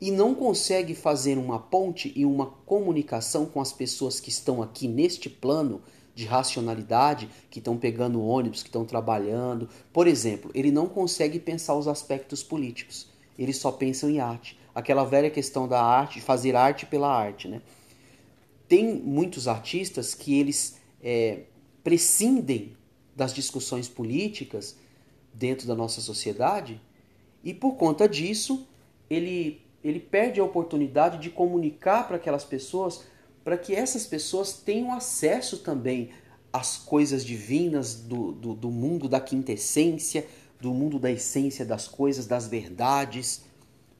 e não consegue fazer uma ponte e uma comunicação com as pessoas que estão aqui neste plano de racionalidade, que estão pegando ônibus, que estão trabalhando. Por exemplo, ele não consegue pensar os aspectos políticos, ele só pensa em arte. Aquela velha questão da arte, fazer arte pela arte, né? tem muitos artistas que eles é, prescindem das discussões políticas dentro da nossa sociedade e por conta disso ele, ele perde a oportunidade de comunicar para aquelas pessoas para que essas pessoas tenham acesso também às coisas divinas do, do, do mundo da quintessência, do mundo da essência das coisas, das verdades,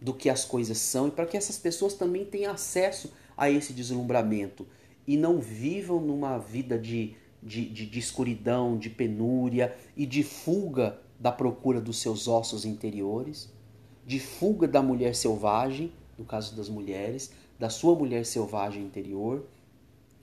do que as coisas são, e para que essas pessoas também tenham acesso a esse deslumbramento e não vivam numa vida de, de, de, de escuridão, de penúria e de fuga da procura dos seus ossos interiores, de fuga da mulher selvagem, no caso das mulheres, da sua mulher selvagem interior,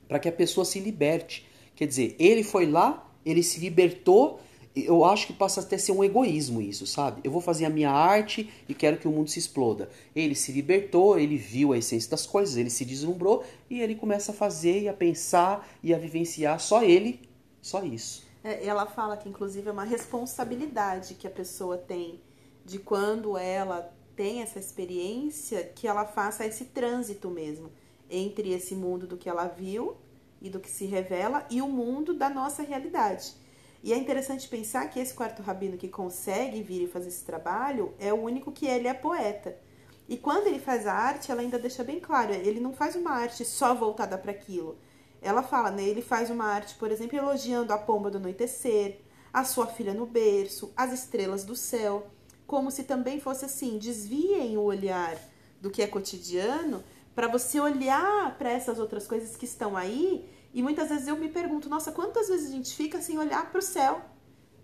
para que a pessoa se liberte. Quer dizer, ele foi lá, ele se libertou eu acho que passa até a ser um egoísmo isso, sabe? Eu vou fazer a minha arte e quero que o mundo se exploda. Ele se libertou, ele viu a essência das coisas, ele se deslumbrou e ele começa a fazer e a pensar e a vivenciar só ele, só isso. É, ela fala que inclusive é uma responsabilidade que a pessoa tem de quando ela tem essa experiência que ela faça esse trânsito mesmo entre esse mundo do que ela viu e do que se revela e o mundo da nossa realidade. E é interessante pensar que esse quarto rabino que consegue vir e fazer esse trabalho é o único que ele é poeta. E quando ele faz a arte, ela ainda deixa bem claro, ele não faz uma arte só voltada para aquilo. Ela fala, né, ele faz uma arte, por exemplo, elogiando a pomba do anoitecer, a sua filha no berço, as estrelas do céu, como se também fosse assim, desviem o olhar do que é cotidiano para você olhar para essas outras coisas que estão aí. E muitas vezes eu me pergunto, nossa, quantas vezes a gente fica sem olhar para o céu?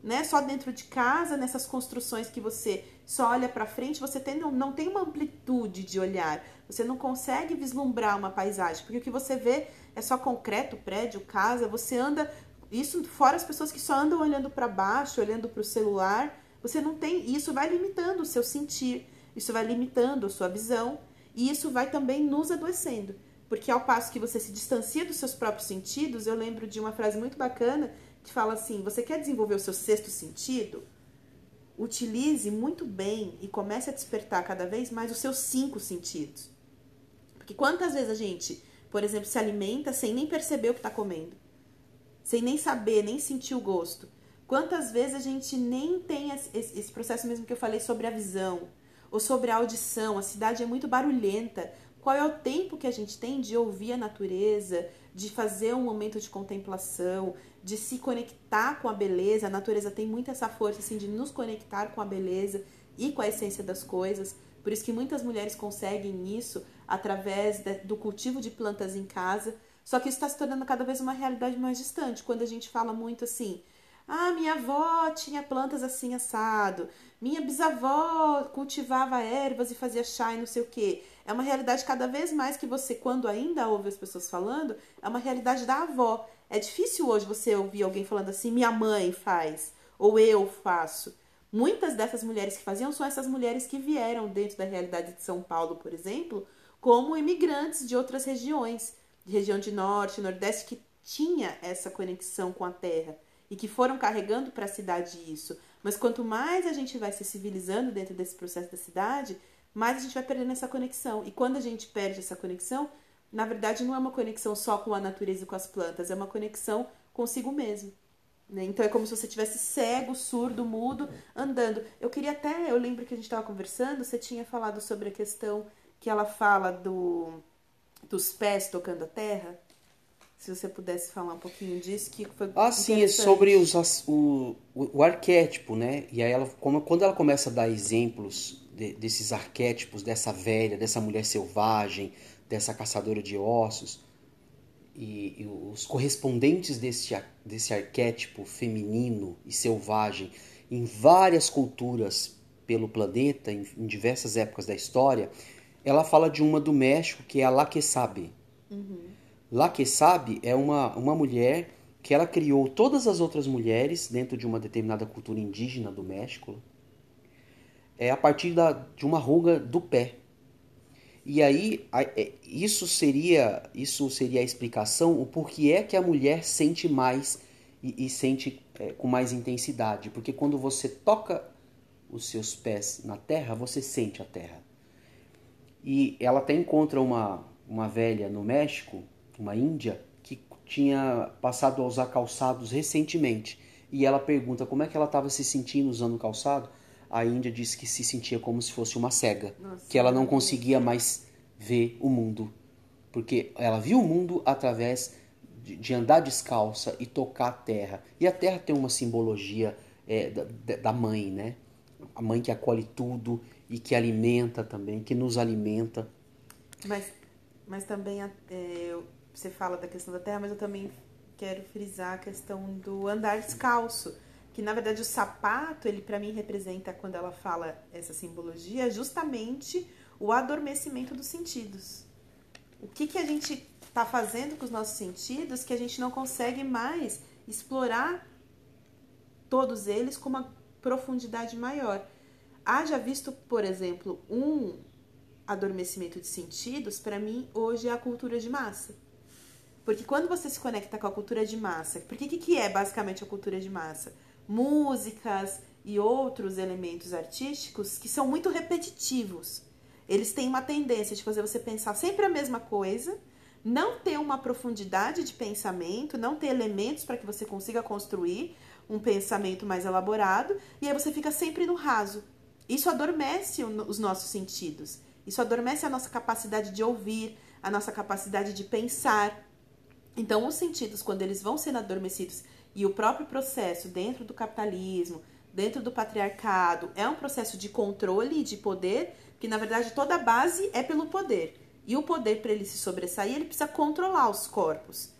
Né? Só dentro de casa, nessas construções que você só olha para frente, você tem, não, não tem uma amplitude de olhar. Você não consegue vislumbrar uma paisagem, porque o que você vê é só concreto, prédio, casa. Você anda, isso fora as pessoas que só andam olhando para baixo, olhando para o celular. Você não tem, isso vai limitando o seu sentir, isso vai limitando a sua visão e isso vai também nos adoecendo. Porque ao passo que você se distancia dos seus próprios sentidos, eu lembro de uma frase muito bacana que fala assim: você quer desenvolver o seu sexto sentido? Utilize muito bem e comece a despertar cada vez mais os seus cinco sentidos. Porque quantas vezes a gente, por exemplo, se alimenta sem nem perceber o que está comendo, sem nem saber, nem sentir o gosto. Quantas vezes a gente nem tem esse processo mesmo que eu falei sobre a visão, ou sobre a audição. A cidade é muito barulhenta. Qual é o tempo que a gente tem de ouvir a natureza, de fazer um momento de contemplação, de se conectar com a beleza? A natureza tem muito essa força assim de nos conectar com a beleza e com a essência das coisas. Por isso que muitas mulheres conseguem isso através de, do cultivo de plantas em casa. Só que isso está se tornando cada vez uma realidade mais distante. Quando a gente fala muito assim, ah, minha avó tinha plantas assim assado. Minha bisavó cultivava ervas e fazia chá e não sei o quê. É uma realidade cada vez mais que você, quando ainda ouve as pessoas falando, é uma realidade da avó. É difícil hoje você ouvir alguém falando assim, minha mãe faz, ou eu faço. Muitas dessas mulheres que faziam são essas mulheres que vieram dentro da realidade de São Paulo, por exemplo, como imigrantes de outras regiões, de região de norte, nordeste, que tinha essa conexão com a terra e que foram carregando para a cidade isso. Mas quanto mais a gente vai se civilizando dentro desse processo da cidade, mais a gente vai perdendo essa conexão. E quando a gente perde essa conexão, na verdade não é uma conexão só com a natureza e com as plantas, é uma conexão consigo mesmo. Né? Então é como se você tivesse cego, surdo, mudo, andando. Eu queria até, eu lembro que a gente estava conversando, você tinha falado sobre a questão que ela fala do, dos pés tocando a terra. Se você pudesse falar um pouquinho disso, que foi Ah, sim, é sobre os, o, o, arquétipo, né? E aí ela, como, quando ela começa a dar exemplos de, desses arquétipos, dessa velha, dessa mulher selvagem, dessa caçadora de ossos, e, e os correspondentes desse, desse arquétipo feminino e selvagem em várias culturas pelo planeta, em, em diversas épocas da história, ela fala de uma do México, que é a Laquesabe. Uhum Lá que sabe é uma, uma mulher que ela criou todas as outras mulheres dentro de uma determinada cultura indígena do México é a partir da, de uma ruga do pé. E aí é, isso seria isso seria a explicação o porquê é que a mulher sente mais e, e sente é, com mais intensidade, porque quando você toca os seus pés na terra, você sente a terra. E ela até encontra uma, uma velha no México uma índia, que tinha passado a usar calçados recentemente. E ela pergunta como é que ela estava se sentindo usando o calçado. A índia disse que se sentia como se fosse uma cega, Nossa, que ela não conseguia mais ver o mundo, porque ela viu o mundo através de, de andar descalça e tocar a terra. E a terra tem uma simbologia é, da, da mãe, né? A mãe que acolhe tudo e que alimenta também, que nos alimenta. Mas, mas também é, você fala da questão da terra, mas eu também quero frisar a questão do andar descalço, que na verdade o sapato, ele para mim representa quando ela fala essa simbologia, justamente o adormecimento dos sentidos. O que que a gente está fazendo com os nossos sentidos que a gente não consegue mais explorar todos eles com uma profundidade maior. Haja visto, por exemplo, um adormecimento de sentidos, para mim hoje é a cultura de massa. Porque quando você se conecta com a cultura de massa, porque o que, que é basicamente a cultura de massa? Músicas e outros elementos artísticos que são muito repetitivos. Eles têm uma tendência de fazer você pensar sempre a mesma coisa, não ter uma profundidade de pensamento, não ter elementos para que você consiga construir, um pensamento mais elaborado, e aí você fica sempre no raso. Isso adormece os nossos sentidos. Isso adormece a nossa capacidade de ouvir, a nossa capacidade de pensar. Então, os sentidos, quando eles vão sendo adormecidos e o próprio processo dentro do capitalismo, dentro do patriarcado, é um processo de controle e de poder, que na verdade toda a base é pelo poder. E o poder, para ele se sobressair, ele precisa controlar os corpos.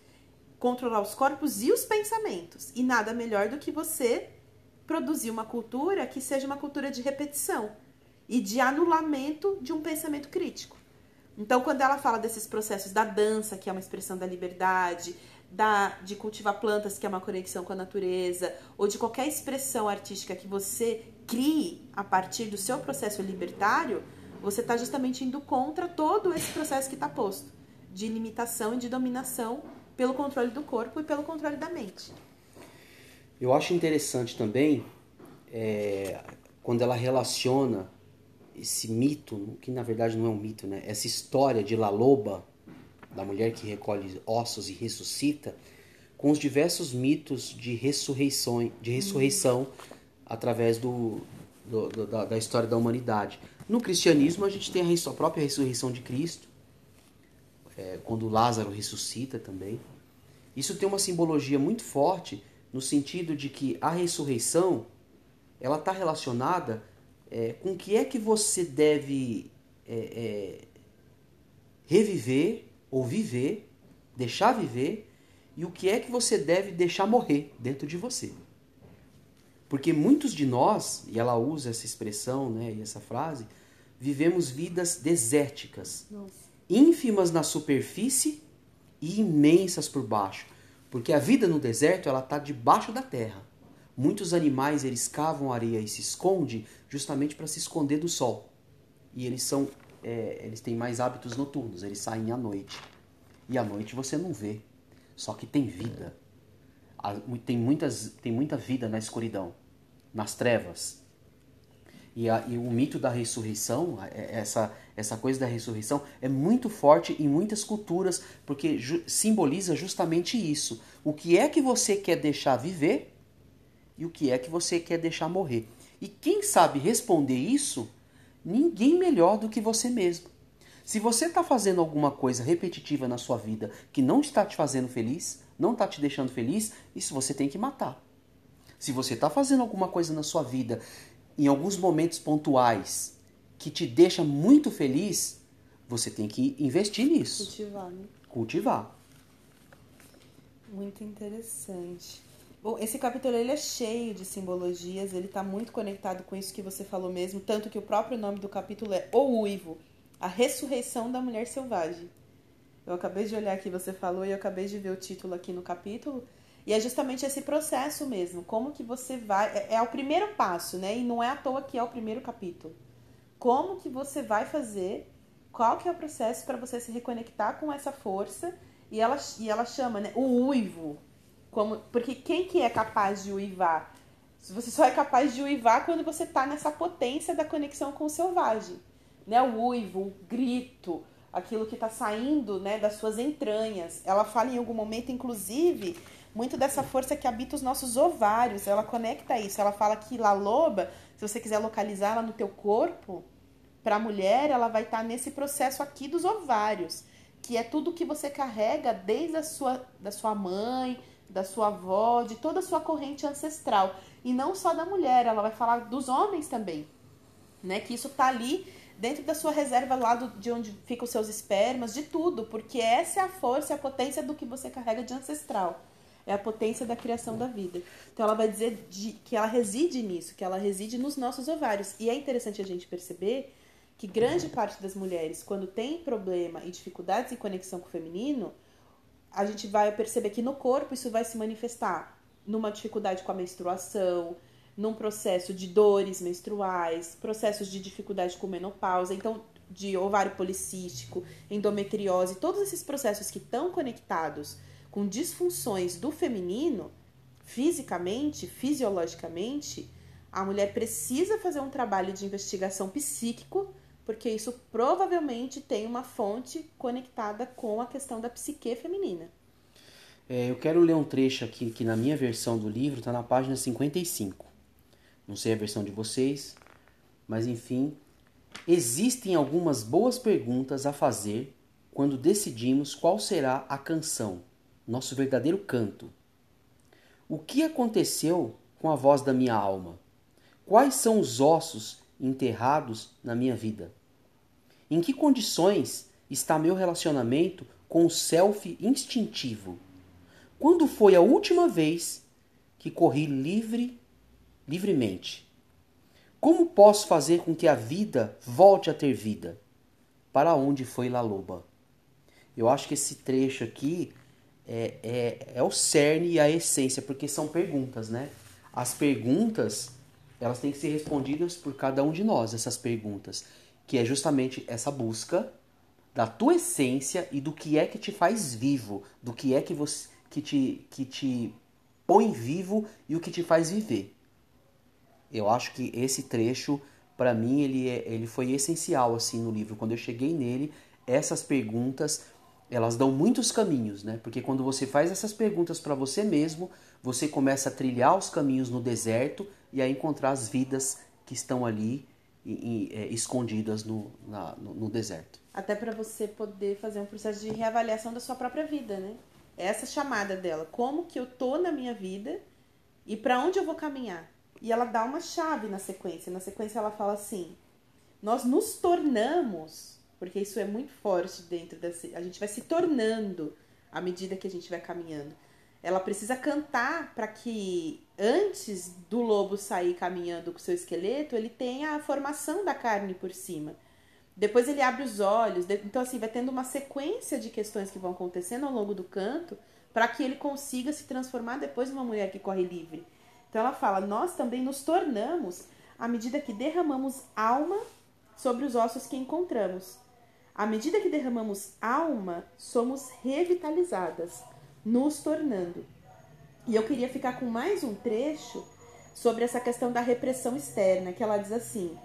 Controlar os corpos e os pensamentos. E nada melhor do que você produzir uma cultura que seja uma cultura de repetição e de anulamento de um pensamento crítico. Então, quando ela fala desses processos da dança, que é uma expressão da liberdade, da, de cultivar plantas, que é uma conexão com a natureza, ou de qualquer expressão artística que você crie a partir do seu processo libertário, você está justamente indo contra todo esse processo que está posto de limitação e de dominação pelo controle do corpo e pelo controle da mente. Eu acho interessante também é, quando ela relaciona esse mito, que na verdade não é um mito, né? Essa história de La Loba, da mulher que recolhe ossos e ressuscita, com os diversos mitos de ressurreição, de ressurreição através do, do, do da, da, história da humanidade. No cristianismo a gente tem a, a própria ressurreição de Cristo, é, quando Lázaro ressuscita também. Isso tem uma simbologia muito forte no sentido de que a ressurreição ela está relacionada é, com o que é que você deve é, é, reviver ou viver, deixar viver, e o que é que você deve deixar morrer dentro de você. Porque muitos de nós, e ela usa essa expressão né, e essa frase, vivemos vidas desérticas, Nossa. ínfimas na superfície e imensas por baixo. Porque a vida no deserto ela está debaixo da terra. Muitos animais eles cavam areia e se escondem justamente para se esconder do sol. E eles são, é, eles têm mais hábitos noturnos. Eles saem à noite. E à noite você não vê. Só que tem vida. Tem, muitas, tem muita vida na escuridão, nas trevas. E, a, e o mito da ressurreição, é, essa, essa coisa da ressurreição, é muito forte em muitas culturas, porque ju, simboliza justamente isso. O que é que você quer deixar viver e o que é que você quer deixar morrer. E quem sabe responder isso, ninguém melhor do que você mesmo. Se você está fazendo alguma coisa repetitiva na sua vida que não está te fazendo feliz, não está te deixando feliz, isso você tem que matar. Se você está fazendo alguma coisa na sua vida, em alguns momentos pontuais, que te deixa muito feliz, você tem que investir nisso. Cultivar, né? Cultivar. Muito interessante. Bom, esse capítulo ele é cheio de simbologias, ele está muito conectado com isso que você falou mesmo, tanto que o próprio nome do capítulo é O Uivo, a ressurreição da mulher selvagem. Eu acabei de olhar aqui, você falou, e eu acabei de ver o título aqui no capítulo, e é justamente esse processo mesmo, como que você vai, é, é o primeiro passo, né? E não é à toa que é o primeiro capítulo. Como que você vai fazer, qual que é o processo para você se reconectar com essa força, e ela, e ela chama, né, o uivo, como, porque quem que é capaz de uivar? Você só é capaz de uivar quando você está nessa potência da conexão com o selvagem. Né? O uivo, o grito, aquilo que está saindo né, das suas entranhas. Ela fala em algum momento, inclusive, muito dessa força que habita os nossos ovários. Ela conecta isso. Ela fala que La Loba, se você quiser localizar ela no teu corpo, para a mulher, ela vai estar tá nesse processo aqui dos ovários, que é tudo que você carrega desde a sua, da sua mãe, da sua avó, de toda a sua corrente ancestral. E não só da mulher, ela vai falar dos homens também. Né? Que isso tá ali dentro da sua reserva lá do, de onde ficam os seus espermas, de tudo, porque essa é a força, a potência do que você carrega de ancestral. É a potência da criação da vida. Então ela vai dizer de, que ela reside nisso, que ela reside nos nossos ovários. E é interessante a gente perceber que grande parte das mulheres, quando tem problema e dificuldades em conexão com o feminino, a gente vai perceber que no corpo isso vai se manifestar numa dificuldade com a menstruação, num processo de dores menstruais, processos de dificuldade com menopausa, então de ovário policístico, endometriose, todos esses processos que estão conectados com disfunções do feminino, fisicamente, fisiologicamente, a mulher precisa fazer um trabalho de investigação psíquico porque isso provavelmente tem uma fonte conectada com a questão da psique feminina. É, eu quero ler um trecho aqui que na minha versão do livro está na página 55. Não sei a versão de vocês, mas enfim, existem algumas boas perguntas a fazer quando decidimos qual será a canção, nosso verdadeiro canto. O que aconteceu com a voz da minha alma? Quais são os ossos enterrados na minha vida? Em que condições está meu relacionamento com o self instintivo? Quando foi a última vez que corri livre, livremente? Como posso fazer com que a vida volte a ter vida? Para onde foi La Loba? Eu acho que esse trecho aqui é, é, é o cerne e a essência, porque são perguntas, né? As perguntas, elas têm que ser respondidas por cada um de nós, essas perguntas, que é justamente essa busca da tua essência e do que é que te faz vivo, do que é que você que te, que te põe vivo e o que te faz viver. Eu acho que esse trecho, para mim, ele, é, ele foi essencial assim no livro. Quando eu cheguei nele, essas perguntas, elas dão muitos caminhos, né? Porque quando você faz essas perguntas para você mesmo, você começa a trilhar os caminhos no deserto e a encontrar as vidas que estão ali e, e, é, escondidas no, na, no, no deserto. Até para você poder fazer um processo de reavaliação da sua própria vida, né? essa chamada dela, como que eu tô na minha vida e para onde eu vou caminhar. E ela dá uma chave na sequência. Na sequência ela fala assim: nós nos tornamos, porque isso é muito forte dentro desse, a gente vai se tornando à medida que a gente vai caminhando. Ela precisa cantar para que antes do lobo sair caminhando com seu esqueleto, ele tenha a formação da carne por cima. Depois ele abre os olhos. Então, assim, vai tendo uma sequência de questões que vão acontecendo ao longo do canto para que ele consiga se transformar depois numa mulher que corre livre. Então, ela fala: Nós também nos tornamos à medida que derramamos alma sobre os ossos que encontramos. À medida que derramamos alma, somos revitalizadas, nos tornando. E eu queria ficar com mais um trecho sobre essa questão da repressão externa, que ela diz assim: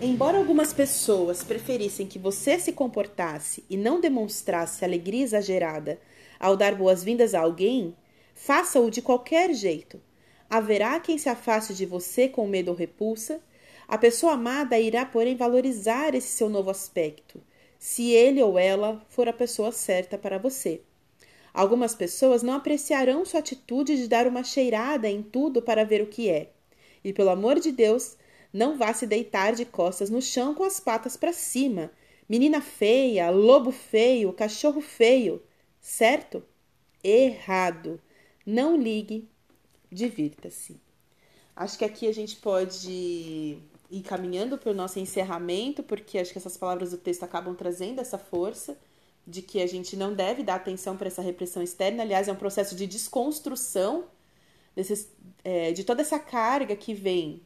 Embora algumas pessoas preferissem que você se comportasse e não demonstrasse alegria exagerada ao dar boas-vindas a alguém, faça-o de qualquer jeito. Haverá quem se afaste de você com medo ou repulsa. A pessoa amada irá, porém, valorizar esse seu novo aspecto, se ele ou ela for a pessoa certa para você. Algumas pessoas não apreciarão sua atitude de dar uma cheirada em tudo para ver o que é. E, pelo amor de Deus, não vá se deitar de costas no chão com as patas para cima. Menina feia, lobo feio, cachorro feio. Certo? Errado. Não ligue, divirta-se. Acho que aqui a gente pode ir caminhando para o nosso encerramento, porque acho que essas palavras do texto acabam trazendo essa força de que a gente não deve dar atenção para essa repressão externa. Aliás, é um processo de desconstrução desses, é, de toda essa carga que vem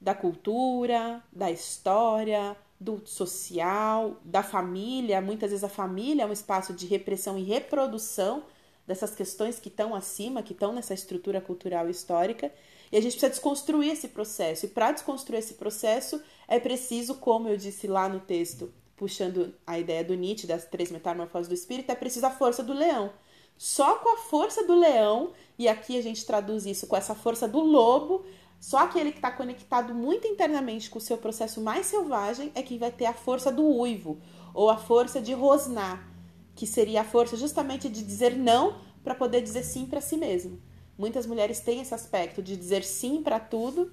da cultura, da história, do social, da família. Muitas vezes a família é um espaço de repressão e reprodução dessas questões que estão acima, que estão nessa estrutura cultural e histórica. E a gente precisa desconstruir esse processo. E para desconstruir esse processo, é preciso, como eu disse lá no texto, puxando a ideia do Nietzsche, das três metamorfoses do espírito, é preciso a força do leão. Só com a força do leão, e aqui a gente traduz isso com essa força do lobo, só aquele que está conectado muito internamente com o seu processo mais selvagem é que vai ter a força do uivo, ou a força de rosnar, que seria a força justamente de dizer não para poder dizer sim para si mesmo. Muitas mulheres têm esse aspecto de dizer sim para tudo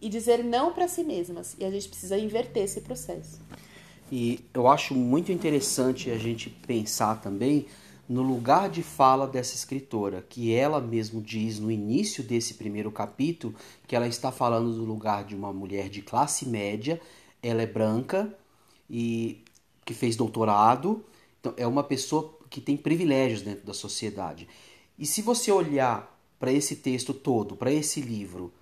e dizer não para si mesmas, e a gente precisa inverter esse processo. E eu acho muito interessante a gente pensar também no lugar de fala dessa escritora, que ela mesmo diz no início desse primeiro capítulo que ela está falando do lugar de uma mulher de classe média, ela é branca e que fez doutorado, então é uma pessoa que tem privilégios dentro da sociedade. E se você olhar para esse texto todo, para esse livro,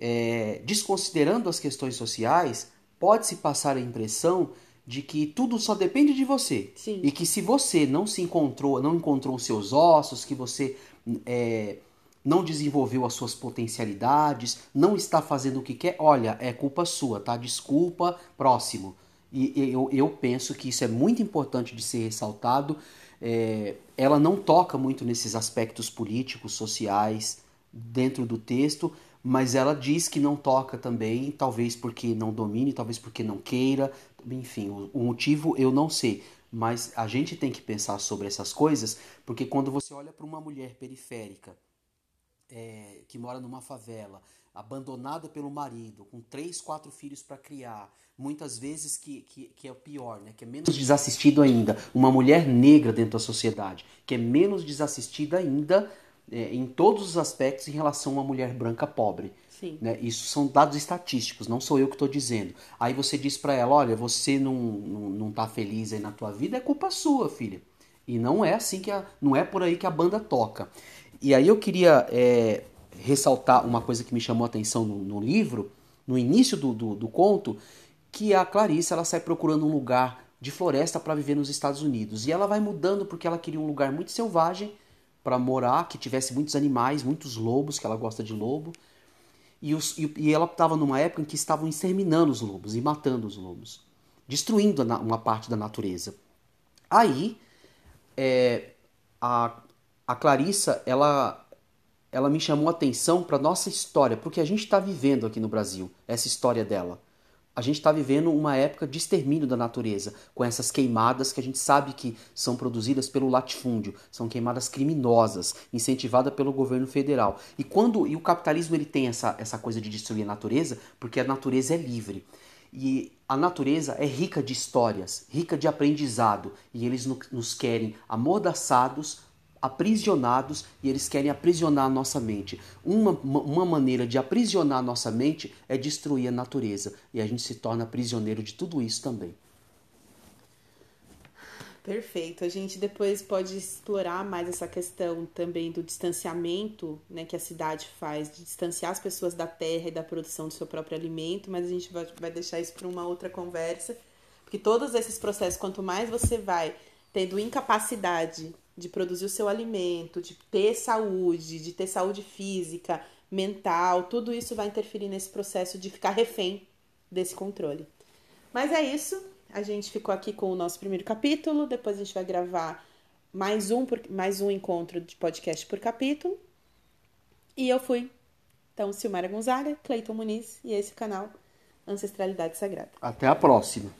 é, desconsiderando as questões sociais, pode-se passar a impressão de que tudo só depende de você. Sim. E que se você não se encontrou, não encontrou os seus ossos, que você é, não desenvolveu as suas potencialidades, não está fazendo o que quer, olha, é culpa sua, tá? Desculpa, próximo. E eu, eu penso que isso é muito importante de ser ressaltado. É, ela não toca muito nesses aspectos políticos, sociais, dentro do texto, mas ela diz que não toca também, talvez porque não domine, talvez porque não queira, enfim, o, o motivo eu não sei. Mas a gente tem que pensar sobre essas coisas, porque quando você olha para uma mulher periférica, é, que mora numa favela, abandonada pelo marido, com três, quatro filhos para criar, muitas vezes que, que, que, é o pior, né? que é menos desassistido ainda, uma mulher negra dentro da sociedade, que é menos desassistida ainda é, em todos os aspectos em relação a uma mulher branca pobre. Sim. Né? Isso são dados estatísticos, não sou eu que estou dizendo. Aí você diz para ela, olha, você não, não, não tá feliz aí na tua vida, é culpa sua, filha. E não é assim que a, não é por aí que a banda toca. E aí eu queria é, ressaltar uma coisa que me chamou a atenção no, no livro, no início do, do, do, conto, que a Clarice ela sai procurando um lugar de floresta para viver nos Estados Unidos. E ela vai mudando porque ela queria um lugar muito selvagem para morar, que tivesse muitos animais, muitos lobos, que ela gosta de lobo. E, os, e, e ela estava numa época em que estavam exterminando os lobos e matando os lobos, destruindo uma parte da natureza. Aí, é, a, a Clarissa, ela ela me chamou a atenção para nossa história, porque a gente está vivendo aqui no Brasil essa história dela. A gente está vivendo uma época de extermínio da natureza, com essas queimadas que a gente sabe que são produzidas pelo latifúndio, são queimadas criminosas, incentivadas pelo governo federal. E quando e o capitalismo ele tem essa, essa coisa de destruir a natureza, porque a natureza é livre. E a natureza é rica de histórias, rica de aprendizado, e eles nos querem amordaçados aprisionados e eles querem aprisionar a nossa mente. Uma, uma maneira de aprisionar a nossa mente é destruir a natureza e a gente se torna prisioneiro de tudo isso também. Perfeito. A gente depois pode explorar mais essa questão também do distanciamento né, que a cidade faz, de distanciar as pessoas da terra e da produção do seu próprio alimento, mas a gente vai, vai deixar isso para uma outra conversa, porque todos esses processos, quanto mais você vai tendo incapacidade de produzir o seu alimento, de ter saúde, de ter saúde física, mental, tudo isso vai interferir nesse processo de ficar refém desse controle. Mas é isso. A gente ficou aqui com o nosso primeiro capítulo. Depois a gente vai gravar mais um, mais um encontro de podcast por capítulo. E eu fui. Então, Silmara Gonzaga, Cleiton Muniz e esse canal Ancestralidade Sagrada. Até a próxima.